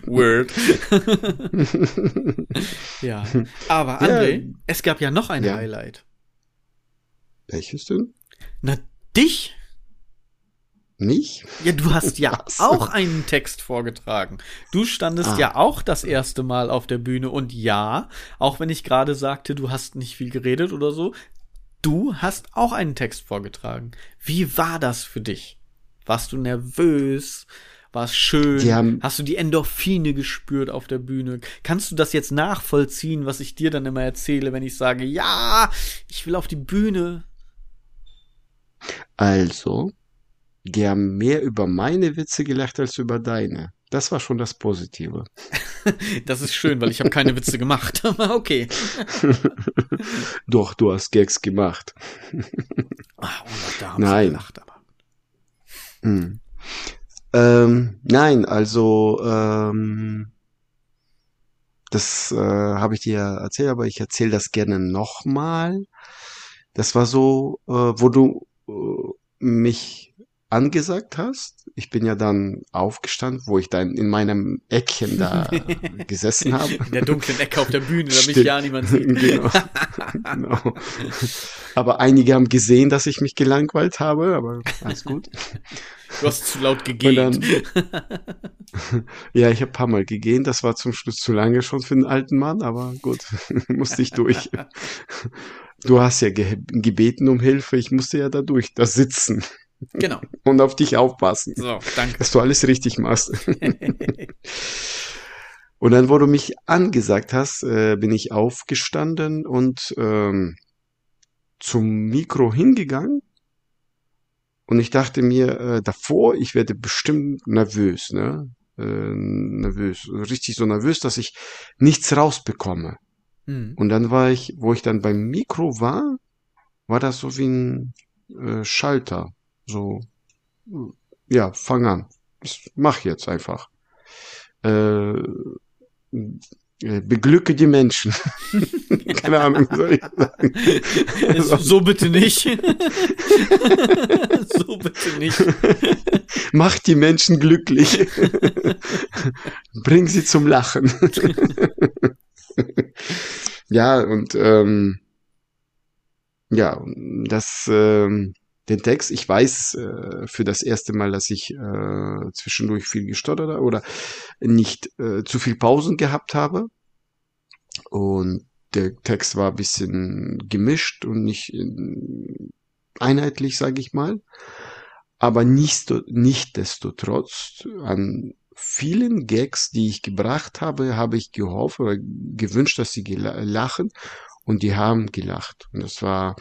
Word. (laughs) ja. Aber André, ja. es gab ja noch ein ja. Highlight. Welches denn? Na, dich? Nicht? Ja, du hast ja so. auch einen Text vorgetragen. Du standest ah. ja auch das erste Mal auf der Bühne und ja, auch wenn ich gerade sagte, du hast nicht viel geredet oder so, du hast auch einen Text vorgetragen. Wie war das für dich? Warst du nervös? War es schön? Hast du die Endorphine gespürt auf der Bühne? Kannst du das jetzt nachvollziehen, was ich dir dann immer erzähle, wenn ich sage, ja, ich will auf die Bühne? Also, haben mehr über meine Witze gelacht als über deine. Das war schon das Positive. (laughs) das ist schön, weil ich habe keine Witze gemacht. (laughs) okay. (laughs) Doch, du hast Gags gemacht. Ach, oh, da haben nein. sie gelacht, aber. Hm. Ähm, nein, also ähm, das äh, habe ich dir erzählt, aber ich erzähle das gerne nochmal. Das war so, äh, wo du äh, mich angesagt hast. Ich bin ja dann aufgestanden, wo ich dann in meinem Eckchen da (laughs) gesessen habe. In der dunklen Ecke auf der Bühne, damit mich ja niemand sieht. (laughs) genau. genau. Aber einige haben gesehen, dass ich mich gelangweilt habe, aber alles gut. (laughs) Du hast zu laut gegähnt. ja, ich habe paar Mal gegähnt. Das war zum Schluss zu lange schon für einen alten Mann, aber gut, musste ich durch. Du hast ja ge gebeten um Hilfe, ich musste ja da durch, da sitzen. Genau. (laughs) Und auf dich aufpassen. So, danke. Dass du alles richtig machst. (laughs) (laughs) und dann, wo du mich angesagt hast, äh, bin ich aufgestanden und ähm, zum Mikro hingegangen. Und ich dachte mir äh, davor, ich werde bestimmt nervös, ne? Äh, nervös, richtig so nervös, dass ich nichts rausbekomme. Mhm. Und dann war ich, wo ich dann beim Mikro war, war das so wie ein äh, Schalter. So, ja, fang an. Ich mach jetzt einfach. Äh, äh beglücke die Menschen. (laughs) Keine Ahnung, soll ich sagen. So, so bitte nicht. (laughs) so bitte nicht. Mach die Menschen glücklich. Bring sie zum Lachen. (laughs) ja, und ähm, ja, das ähm, den Text. Ich weiß äh, für das erste Mal, dass ich äh, zwischendurch viel gestottert habe oder nicht äh, zu viel Pausen gehabt habe. Und der Text war ein bisschen gemischt und nicht einheitlich, sage ich mal. Aber nicht, nichtdestotrotz an vielen Gags, die ich gebracht habe, habe ich gehofft oder gewünscht, dass sie lachen und die haben gelacht. Und das war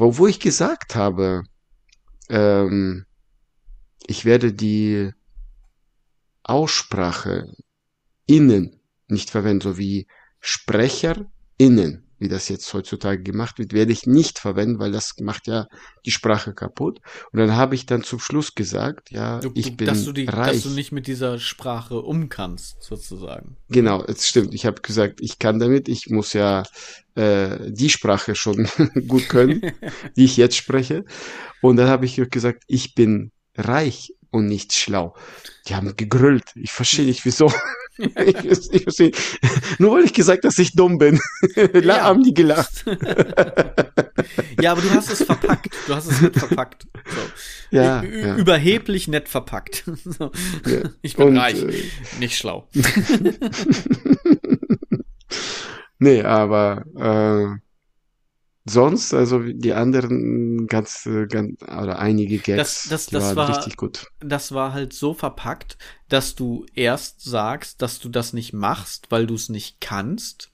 wo, wo ich gesagt habe, ähm, ich werde die Aussprache innen nicht verwenden, so wie Sprecher innen wie das jetzt heutzutage gemacht wird, werde ich nicht verwenden, weil das macht ja die Sprache kaputt. Und dann habe ich dann zum Schluss gesagt, ja, du, ich bin dass du die, reich. Dass du nicht mit dieser Sprache um kannst, sozusagen. Genau, es stimmt. Ich habe gesagt, ich kann damit, ich muss ja äh, die Sprache schon (laughs) gut können, (laughs) die ich jetzt spreche. Und dann habe ich gesagt, ich bin reich und nicht schlau. Die haben gegrüllt. Ich verstehe nicht wieso. Ich, ich verstehe. Nur weil ich gesagt, dass ich dumm bin. (laughs) ja. haben die gelacht. (laughs) ja, aber du hast es verpackt. Du hast es nett verpackt. So. Ja, ja, Überheblich nett verpackt. (laughs) So. Ja. Ich bin Und, reich. Äh, Nicht schlau. nee, aber äh, sonst, also die anderen ganz, ganz oder einige Gags, das, das, das war, richtig gut. Das war halt so verpackt, dass du erst sagst, dass du das nicht machst, weil du es nicht kannst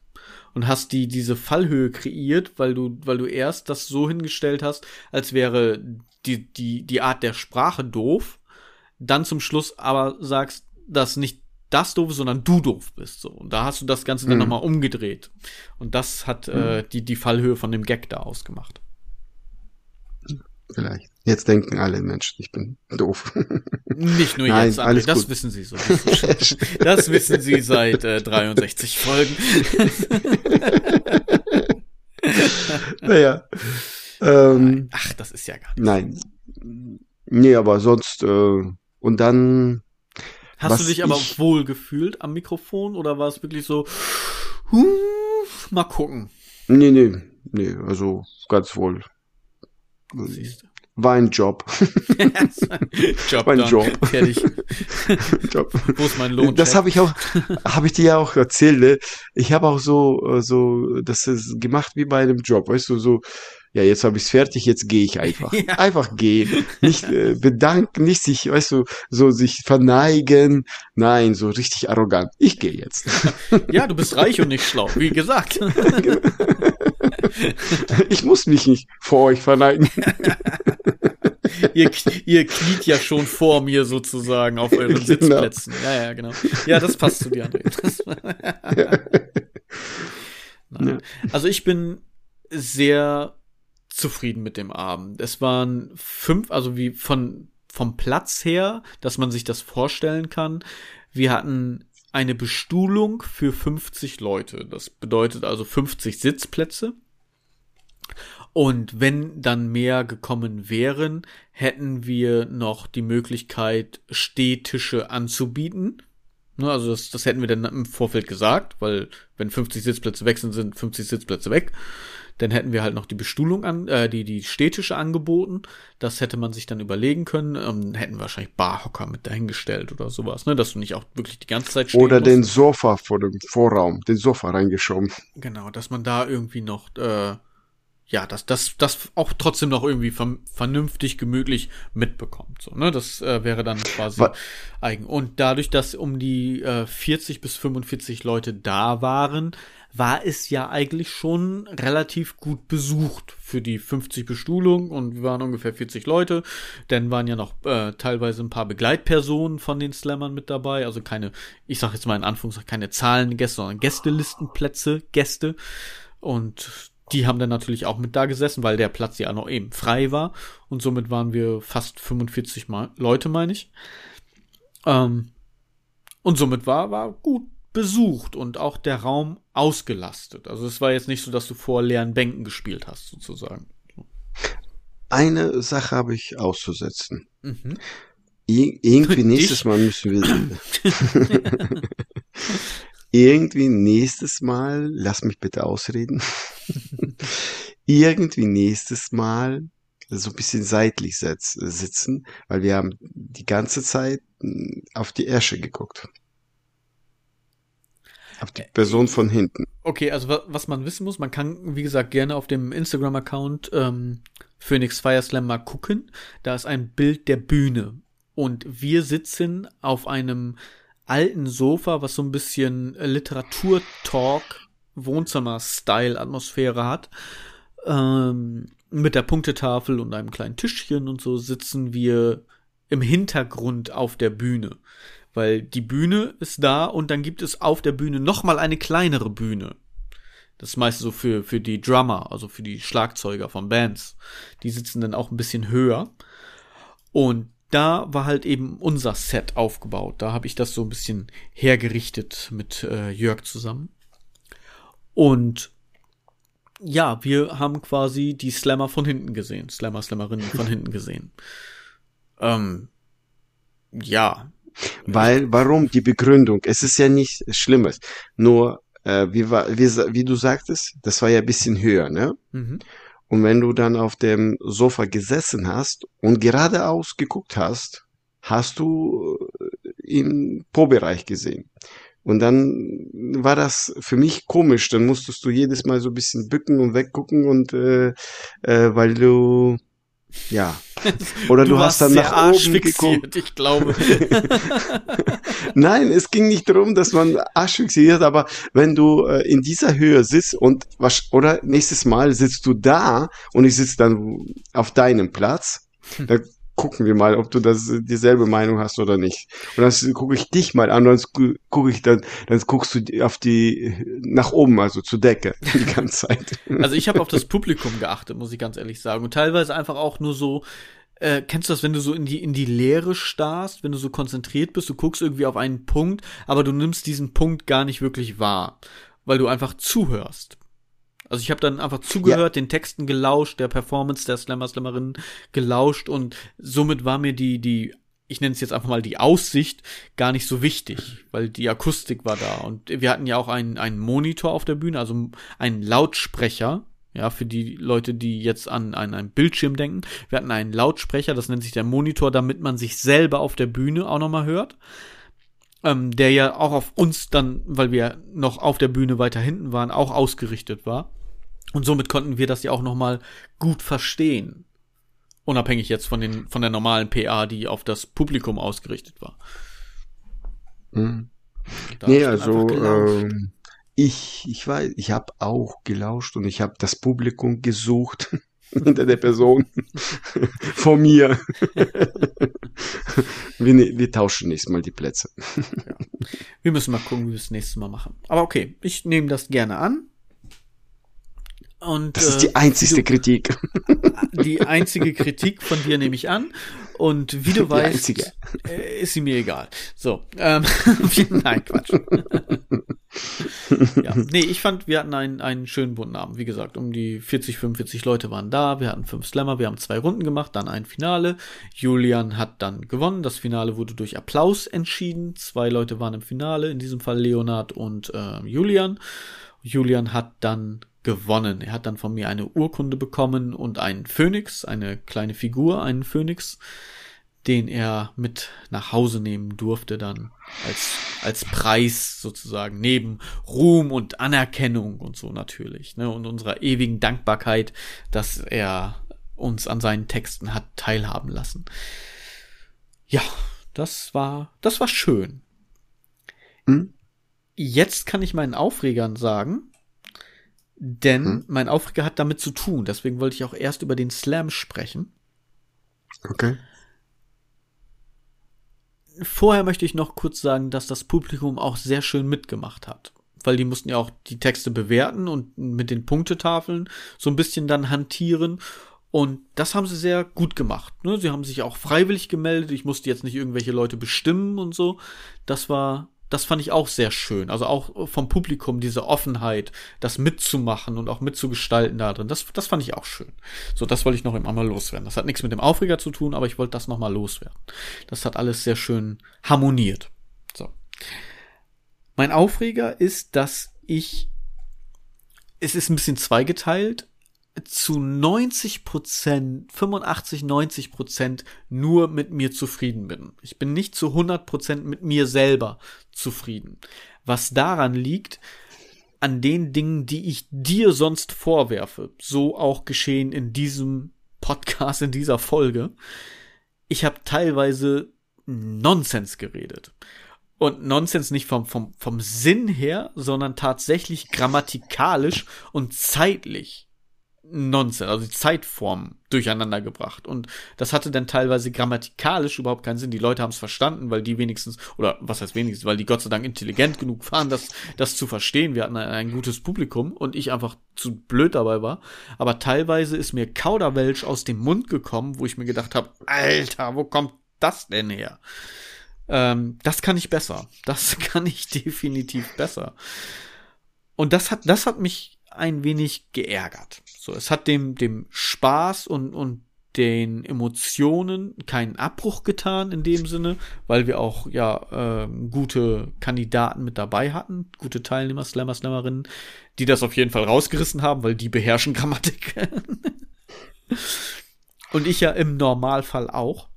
und hast die diese Fallhöhe kreiert, weil du weil du erst das so hingestellt hast, als wäre die die die Art der Sprache doof, dann zum Schluss aber sagst, dass nicht das doof ist, sondern du doof bist. So. Und da hast du das Ganze dann mhm. nochmal umgedreht. Und das hat mhm. äh, die, die Fallhöhe von dem Gag da ausgemacht. Vielleicht. Jetzt denken alle Menschen, ich bin doof. (laughs) Nicht nur Nein, jetzt, André, das gut. wissen sie so. Das wissen sie seit äh, 63 Folgen. (laughs) naja. Ähm, Ach, das ist ja gar nicht. Nein. Nee, aber sonst, äh, und dann Hast Was du dich aber wohl gefühlt am Mikrofon oder war es wirklich so, huh, mal gucken? Nee, nee, nee, also ganz wohl. Siehst du. War ein Job. (laughs) Job war ein Job. Fertig. (laughs) Job. Wo ist mein Lohn? Das habe ich auch, habe ich dir ja auch erzählt. Ne? Ich habe auch so, so, das ist gemacht wie bei einem Job, weißt du, so ja, jetzt habe ich es fertig, jetzt gehe ich einfach. (laughs) Ja. Einfach gehen. Nicht äh, bedanken, nicht sich, weißt du, so sich verneigen. Nein, so richtig arrogant. Ich gehe jetzt. (laughs) Ja, du bist reich und nicht schlau, wie gesagt. (laughs) Ich muss mich nicht vor euch verneigen. ihr, ihr kniet ja schon vor mir sozusagen auf euren genau. Sitzplätzen. Ja, ja, genau. Ja, das passt zu dir, André. Ja. Also ich bin sehr zufrieden mit dem Abend. Es waren fünf, also wie von, vom Platz her, dass man sich das vorstellen kann. Wir hatten eine Bestuhlung für 50 Leute. Das bedeutet also 50 Sitzplätze. Und wenn dann mehr gekommen wären, hätten wir noch die Möglichkeit, Stehtische anzubieten. Ne, also das, das hätten wir dann im Vorfeld gesagt, weil wenn 50 Sitzplätze weg sind, sind 50 Sitzplätze weg. Dann hätten wir halt noch die Bestuhlung an, äh, die, die Städtische angeboten. Das hätte man sich dann überlegen können. Ähm, hätten wahrscheinlich Barhocker mit dahingestellt oder sowas, ne? Dass du nicht auch wirklich die ganze Zeit stehen Oder musst. den Sofa vor dem Vorraum, den Sofa reingeschoben. Genau, dass man da irgendwie noch, äh, ja, dass das, das auch trotzdem noch irgendwie vernünftig, gemütlich mitbekommt. So, ne? Das äh, wäre dann quasi Was? eigen. Und dadurch, dass um die äh, 40 bis 45 Leute da waren, war es ja eigentlich schon relativ gut besucht für die 50 Bestuhlung und wir waren ungefähr 40 Leute. Dann waren ja noch äh, teilweise ein paar Begleitpersonen von den Slammern mit dabei, also keine, ich sag jetzt mal in Anführungszeichen, keine Zahlengäste, sondern Gästelistenplätze, Gäste. Und die haben dann natürlich auch mit da gesessen, weil der Platz ja noch eben frei war. Und somit waren wir fast 45 Mal Leute, meine ich. Ähm, und somit war, war gut besucht und auch der Raum ausgelastet. Also es war jetzt nicht so, dass du vor leeren Bänken gespielt hast, sozusagen. Eine Sache habe ich auszusetzen. Mhm. Ir irgendwie nächstes Mal müssen wir. (laughs) irgendwie nächstes Mal, lass mich bitte ausreden. (laughs) irgendwie nächstes Mal so ein bisschen seitlich sitzen, weil wir haben die ganze Zeit hm, auf die Ärsche geguckt. Auf die Person von hinten. Okay, also was man wissen muss, man kann, wie gesagt, gerne auf dem Instagram-Account ähm, Phoenix Fireslam mal gucken. Da ist ein Bild der Bühne. Und wir sitzen auf einem alten Sofa, was so ein bisschen Literatur-Talk, Wohnzimmer-Style-Atmosphäre hat. Ähm, mit der Punktetafel und einem kleinen Tischchen und so sitzen wir im Hintergrund auf der Bühne weil die Bühne ist da und dann gibt es auf der Bühne noch mal eine kleinere Bühne. Das ist meist so für, für die Drummer, also für die Schlagzeuger von Bands. Die sitzen dann auch ein bisschen höher. Und da war halt eben unser Set aufgebaut. Da habe ich das so ein bisschen hergerichtet mit äh, Jörg zusammen. Und ja, wir haben quasi die Slammer von hinten gesehen. Slammer, Slammerinnen von hinten gesehen. Ähm, ja, Weil, warum die Begründung? Es ist ja nichts Schlimmes. Nur, äh, wie, war, wie, wie du sagtest, das war ja ein bisschen höher, ne? Mhm. Und wenn du dann auf dem Sofa gesessen hast und geradeaus geguckt hast, hast du äh, im Po-Bereich gesehen. Und dann war das für mich komisch. Dann musstest du jedes Mal so ein bisschen bücken und weggucken und äh, äh, weil du ja. (laughs) Oder du, du hast dann nach oben geguckt. Ich glaube. (laughs) Nein, es ging nicht darum, dass man Arsch fixiert, aber wenn du äh, in dieser Höhe sitzt und was oder nächstes Mal sitzt du da und ich sitze dann auf deinem Platz, hm. dann gucken wir mal, ob du das dieselbe Meinung hast oder nicht. Und dann gucke ich dich mal an, dann gucke ich dann, dann guckst du auf die nach oben, also zur Decke (laughs) die ganze Zeit. Also ich habe auf das Publikum geachtet, muss ich ganz ehrlich sagen. Und teilweise einfach auch nur so, äh, kennst du das, wenn du so in die, in die Leere starrst, wenn du so konzentriert bist, du guckst irgendwie auf einen Punkt, aber du nimmst diesen Punkt gar nicht wirklich wahr, weil du einfach zuhörst. Also ich habe dann einfach zugehört, ja. den Texten gelauscht, der Performance der Slammer, Slammerinnen gelauscht und somit war mir die, die, ich nenne es jetzt einfach mal die Aussicht, gar nicht so wichtig, weil die Akustik war da. Und wir hatten ja auch einen, einen Monitor auf der Bühne, also einen Lautsprecher, ja, für die Leute, die jetzt an, an einen Bildschirm denken. Wir hatten einen Lautsprecher, das nennt sich der Monitor, damit man sich selber auf der Bühne auch nochmal hört. Ähm, der ja auch auf uns dann, weil wir noch auf der Bühne weiter hinten waren, auch ausgerichtet war. Und somit konnten wir das ja auch nochmal gut verstehen. Unabhängig jetzt von den, von der normalen PA, die auf das Publikum ausgerichtet war. Mhm. Nee, also, ähm, ich, ich weiß, ich habe auch gelauscht und ich habe das Publikum gesucht (laughs) hinter der Person (laughs) vor mir. (laughs) wir, ne, wir tauschen nächstes Mal die Plätze. ja. Wir müssen mal gucken, wie wir es nächstes Mal machen. Aber okay, ich nehme das gerne an. Und, das ist die äh, einzigste Kritik. (laughs) Die einzige Kritik von dir nehme ich an. Und wie du die weißt, einzige. Äh, ist sie mir egal. So, ähm, (laughs) nein, Quatsch. ja, nee, ich fand, wir hatten einen, einen schönen bunten Abend. Wie gesagt, um die 40, 45 Leute waren da. Wir hatten fünf Slammer, wir haben zwei Runden gemacht, dann ein Finale. Julian hat dann gewonnen. Das Finale wurde durch Applaus entschieden. Zwei Leute waren im Finale, in diesem Fall Leonard und äh, Julian. Julian hat dann gewonnen. Er hat dann von mir eine Urkunde bekommen und einen Phönix, eine kleine Figur, einen Phönix, den er mit nach Hause nehmen durfte dann als, als Preis sozusagen, neben Ruhm und Anerkennung und so natürlich, ne, und unserer ewigen Dankbarkeit, dass er uns an seinen Texten hat teilhaben lassen. Ja, das war, das war schön. Hm? Jetzt kann ich meinen Aufregern sagen, denn hm? mein Aufreger hat damit zu tun. Deswegen wollte ich auch erst über den Slam sprechen. Okay. Vorher möchte ich noch kurz sagen, dass das Publikum auch sehr schön mitgemacht hat. Weil die mussten ja auch die Texte bewerten und mit den Punktetafeln so ein bisschen dann hantieren. Und das haben sie sehr gut gemacht. Ne? Sie haben sich auch freiwillig gemeldet. Ich musste jetzt nicht irgendwelche Leute bestimmen und so. Das war das fand ich auch sehr schön. Also auch vom Publikum diese Offenheit, das mitzumachen und auch mitzugestalten da drin. Das, das fand ich auch schön. So, das wollte ich noch einmal loswerden. Das hat nichts mit dem Aufreger zu tun, aber ich wollte das nochmal loswerden. Das hat alles sehr schön harmoniert. So. Mein Aufreger ist, dass ich, es ist ein bisschen zweigeteilt zu 90 Prozent, 85, 90 Prozent nur mit mir zufrieden bin. Ich bin nicht zu 100 Prozent mit mir selber zufrieden. Was daran liegt, an den Dingen, die ich dir sonst vorwerfe. So auch geschehen in diesem Podcast, in dieser Folge. Ich habe teilweise Nonsens geredet. Und Nonsens nicht vom, vom, vom Sinn her, sondern tatsächlich grammatikalisch und zeitlich Nonsens, also die Zeitform durcheinander gebracht. Und das hatte dann teilweise grammatikalisch überhaupt keinen Sinn. Die Leute haben es verstanden, weil die wenigstens, oder was heißt wenigstens, weil die Gott sei Dank intelligent genug waren, das, das zu verstehen. Wir hatten ein, ein gutes Publikum und ich einfach zu blöd dabei war. Aber teilweise ist mir Kauderwelsch aus dem Mund gekommen, wo ich mir gedacht habe, Alter, wo kommt das denn her? Ähm, das kann ich besser. Das (laughs) kann ich definitiv besser. Und das hat, das hat mich ein wenig geärgert. So, es hat dem, dem Spaß und, und den Emotionen keinen Abbruch getan in dem Sinne, weil wir auch ja äh, gute Kandidaten mit dabei hatten, gute Teilnehmer, Slammer, Slammerinnen, die das auf jeden Fall rausgerissen haben, weil die beherrschen (laughs) Grammatik. Und ich ja im Normalfall auch.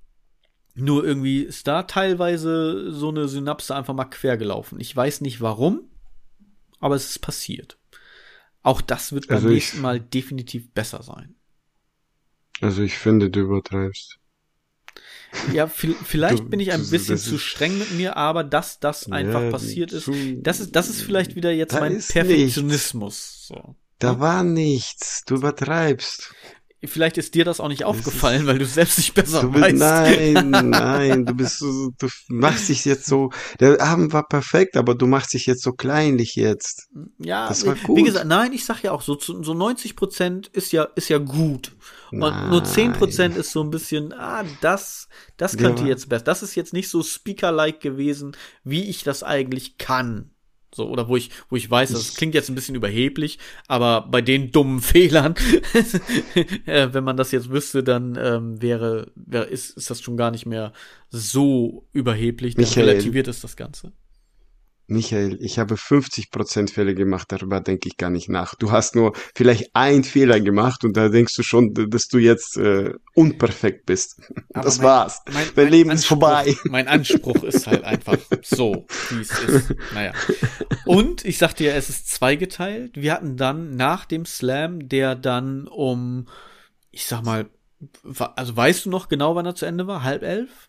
Nur irgendwie ist da teilweise so eine Synapse einfach mal quer gelaufen. Ich weiß nicht warum, aber es ist passiert. Auch das wird beim also nächsten Mal definitiv besser sein. Also ich finde, du übertreibst. Ja, vielleicht du, bin ich ein bisschen zu streng mit mir, aber dass das einfach ja, passiert ist, das ist, das ist vielleicht wieder jetzt mein Perfektionismus. So. Da war nichts. Du übertreibst. Vielleicht ist dir das auch nicht aufgefallen, weil du selbst nicht besser du bist, weißt. Nein, (laughs) nein, du bist so, du machst dich jetzt so, der Abend war perfekt, aber du machst dich jetzt so kleinlich jetzt. Ja, das war gut. wie gesagt, nein, ich sag ja auch so, so 90 Prozent ist ja, ist ja gut. Und nein. nur 10 Prozent ist so ein bisschen, ah, das, das könnte ja. jetzt besser. Das ist jetzt nicht so Speaker-like gewesen, wie ich das eigentlich kann. So, oder wo ich, wo ich weiß, das klingt jetzt ein bisschen überheblich, aber bei den dummen (laughs) Fehlern, äh, wenn man das jetzt wüsste, dann ähm, wäre, wäre ist, ist das schon gar nicht mehr so überheblich, dann Michael, relativiert es das Ganze. Michael, ich habe 50% Fälle gemacht, darüber denke ich gar nicht nach. Du hast nur vielleicht einen Fehler gemacht und da denkst du schon, dass du jetzt äh, unperfekt bist. (laughs) Aber das mein, war's. Mein, mein, mein Leben Anspruch, ist vorbei. (laughs) Mein Anspruch ist halt einfach so, wie es ist. Naja. Und ich sagte ja, es ist zweigeteilt. Wir hatten dann nach dem Slam, der dann um, ich sag mal, also weißt du noch genau, wann er zu Ende war? Halb elf?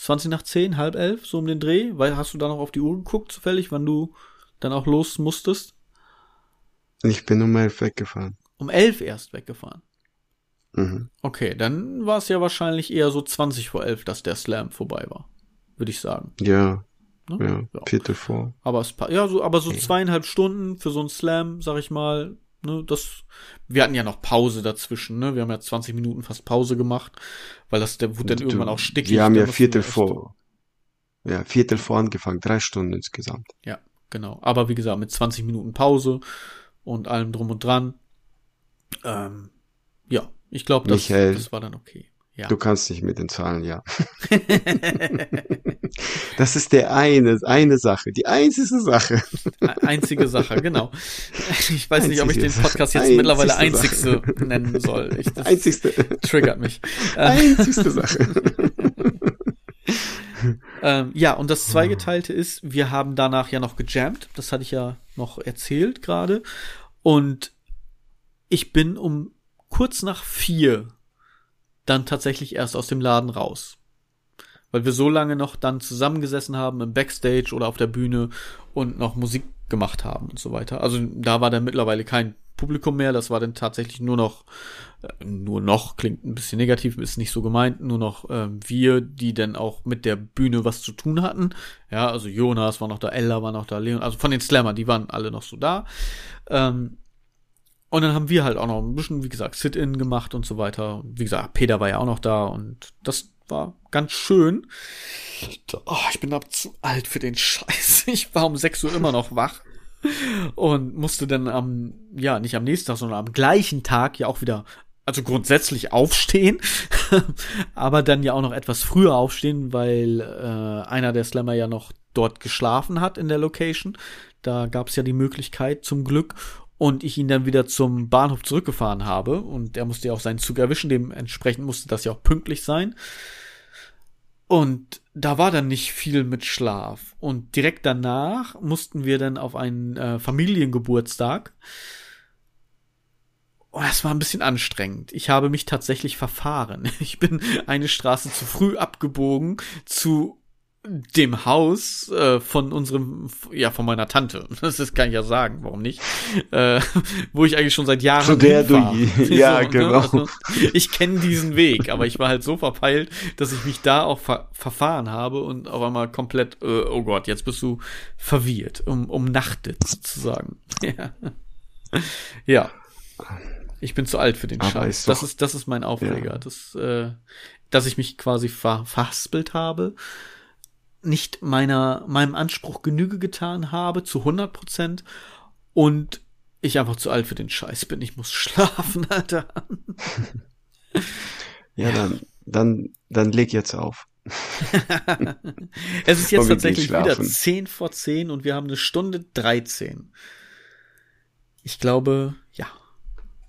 20 nach 10, halb elf, so um den Dreh? Weil hast du da noch auf die Uhr geguckt, zufällig, wann du dann auch los musstest? Ich bin um elf weggefahren. Um elf erst weggefahren? Mhm. Okay, dann war es ja wahrscheinlich eher so 20 vor elf, dass der Slam vorbei war. Würde ich sagen. Ja. Ne? Ja. Viertel vor. Aber es ja, so, aber so zweieinhalb Stunden für so ein Slam, sag ich mal, Ne, das, wir hatten ja noch Pause dazwischen, ne? Wir haben ja 20 Minuten fast Pause gemacht, weil das, der wurde dann irgendwann auch stickig. Wir haben ja Viertel vor, ja, Viertel vor angefangen, drei Stunden insgesamt. Ja, genau. Aber wie gesagt, mit 20 Minuten Pause und allem drum und dran. Ähm, ja, ich glaube, das, das war dann okay. Ja. Du kannst nicht mit den Zahlen, ja. (laughs) das ist der eine, eine Sache, die einzige Sache. Einzige Sache, genau. Ich weiß einzige nicht, ob ich den Podcast jetzt mittlerweile einzigste Sache. nennen soll. Ich, das einzigste. Triggert mich. Einzigste Sache. ähm, ja, und das Zweigeteilte ist, wir haben danach ja noch gejammt. Das hatte ich ja noch erzählt gerade. Und ich bin um kurz nach vier dann tatsächlich erst aus dem Laden raus. Weil wir so lange noch dann zusammengesessen haben im Backstage oder auf der Bühne und noch Musik gemacht haben und so weiter. Also da war dann mittlerweile kein Publikum mehr, das war dann tatsächlich nur noch, äh, nur noch, klingt ein bisschen negativ, ist nicht so gemeint, nur noch äh, wir, die dann auch mit der Bühne was zu tun hatten. Ja, also Jonas war noch da, Ella war noch da, Leon, also von den Slammer, die waren alle noch so da. Ähm, und dann haben wir halt auch noch ein bisschen, wie gesagt, Sit-In gemacht und so weiter. Wie gesagt, Peter war ja auch noch da und das war ganz schön. Oh, ich bin ab zu alt für den Scheiß. (laughs) Ich war um 6 Uhr immer noch wach und musste dann am, ja, nicht am nächsten Tag, sondern am gleichen Tag ja auch wieder, also grundsätzlich aufstehen, (laughs) aber dann ja auch noch etwas früher aufstehen, weil äh, einer der Slammer ja noch dort geschlafen hat in der Location. Da gab es ja die Möglichkeit zum Glück und ich ihn dann wieder zum Bahnhof zurückgefahren habe und er musste ja auch seinen Zug erwischen, dementsprechend musste das ja auch pünktlich sein. Und da war dann nicht viel mit Schlaf. Und direkt danach mussten wir dann auf einen äh, Familiengeburtstag. Oh, das war ein bisschen anstrengend. Ich habe mich tatsächlich verfahren. (laughs) Ich bin eine Straße zu früh abgebogen zu dem Haus äh, von unserem, ja, von meiner Tante. (laughs) Das ist, kann ich ja sagen, warum nicht? Äh, wo ich eigentlich schon seit Jahren. Zu der du, (laughs) ja, so, ne? genau. Ne? Also, ich kenne diesen Weg, aber ich war halt so verpeilt, dass ich mich da auch ver verfahren habe und auf einmal komplett, äh, oh Gott, jetzt bist du verwirrt, um, umnachtet sozusagen. (laughs) ja. ja. Ich bin zu alt für den aber Scheiß. Ist das ist, das ist mein Aufreger. Ja. Das, äh, dass ich mich quasi ver verhaspelt habe nicht meiner, meinem Anspruch Genüge getan habe, zu 100 Prozent, und ich einfach zu alt für den Scheiß bin. Ich muss (laughs) schlafen, Alter. Ja, dann, dann, dann leg jetzt auf. (laughs) es ist jetzt tatsächlich wieder 10 vor 10 und wir haben eine Stunde 13. Ich glaube, ja.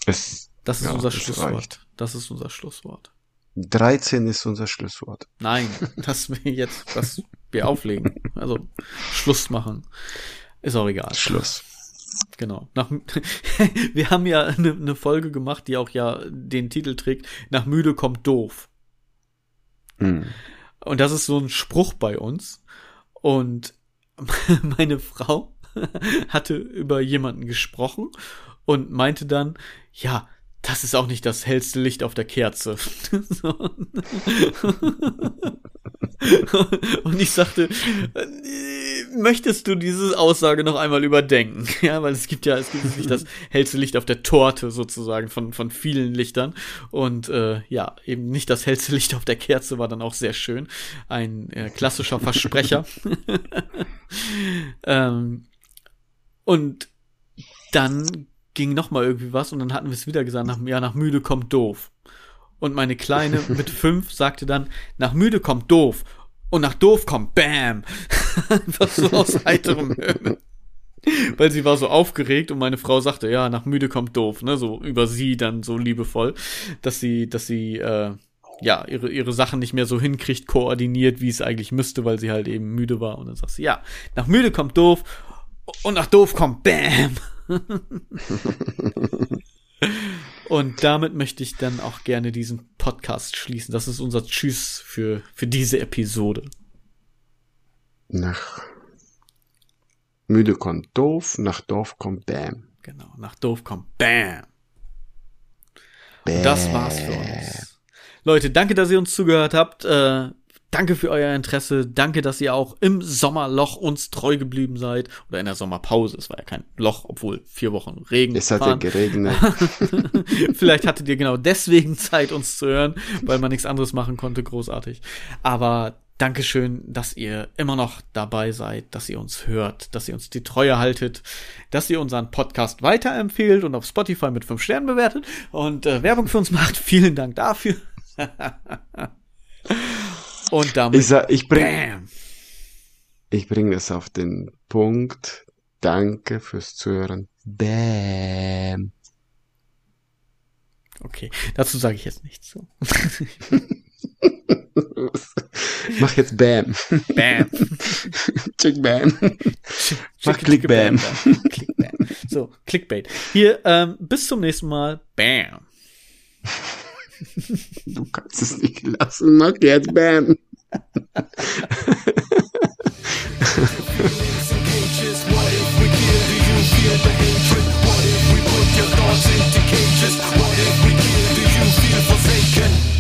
Es, das ist ja, unser Schlusswort. Reicht. Das ist unser Schlusswort. 13 ist unser Schlusswort. Nein, (laughs) dass wir jetzt, dass wir auflegen. Also Schluss machen. Ist auch egal. Schluss. Genau. Nach, (laughs) wir haben ja eine, eine Folge gemacht, die auch ja den Titel trägt. Nach müde kommt doof. Hm. Und das ist so ein Spruch bei uns. Und (laughs) meine Frau (laughs) hatte über jemanden gesprochen und meinte dann, ja, das ist auch nicht das hellste Licht auf der Kerze. (laughs) und ich sagte, möchtest du diese Aussage noch einmal überdenken? (laughs) Ja, weil es gibt ja, es gibt nicht das hellste Licht auf der Torte sozusagen von, von vielen Lichtern. Und äh, ja, eben nicht das hellste Licht auf der Kerze war dann auch sehr schön. Ein äh, klassischer Versprecher. (laughs) ähm, und dann ging noch mal irgendwie was und dann hatten wir es wieder gesagt, nach, ja, nach müde kommt doof. Und meine Kleine (laughs) mit fünf sagte dann, nach müde kommt doof. Und nach doof kommt Bam. (laughs) Einfach so aus (laughs) heiterem Himmel. Weil sie war so aufgeregt und meine Frau sagte, ja, nach müde kommt doof, ne, so über sie dann so liebevoll, dass sie, dass sie, äh, ja, ihre, ihre Sachen nicht mehr so hinkriegt, koordiniert, wie es eigentlich müsste, weil sie halt eben müde war. Und dann sagt sie, ja, nach müde kommt doof und nach doof kommt Bam. (laughs) Und damit möchte ich dann auch gerne diesen Podcast schließen. Das ist unser Tschüss für, für diese Episode. Nach müde kommt doof, nach doof kommt Bam. Genau, nach doof kommt Bam. Bam. Und das war's für uns. Leute, danke, dass ihr uns zugehört habt. Äh, Danke für euer Interesse. Danke, dass ihr auch im Sommerloch uns treu geblieben seid. Oder in der Sommerpause. Es war ja kein Loch, obwohl vier Wochen Regen. Es hat ja geregnet. (laughs) Vielleicht hattet ihr genau deswegen Zeit, uns zu hören, weil man nichts anderes machen konnte. Großartig. Aber Dankeschön, dass ihr immer noch dabei seid, dass ihr uns hört, dass ihr uns die Treue haltet, dass ihr unseren Podcast weiterempfehlt und auf Spotify mit fünf Sternen bewertet und äh, Werbung für uns macht. (laughs) Vielen Dank dafür. (laughs) Und damit. Ich, sag, ich bring, ich bringe es auf den Punkt. Danke fürs Zuhören. Bam. Okay, dazu sage ich jetzt nichts. So. (laughs) Mach jetzt Bam. Bam. (laughs) Chick Bam. Mach Klick Bam. Klick Bam. So, Clickbait. Hier, ähm, bis zum nächsten Mal. Bam. Du kannst es nicht lassen, mach jetzt Bam. What if we put your thoughts into cages? What if we kill? You feel forsaken?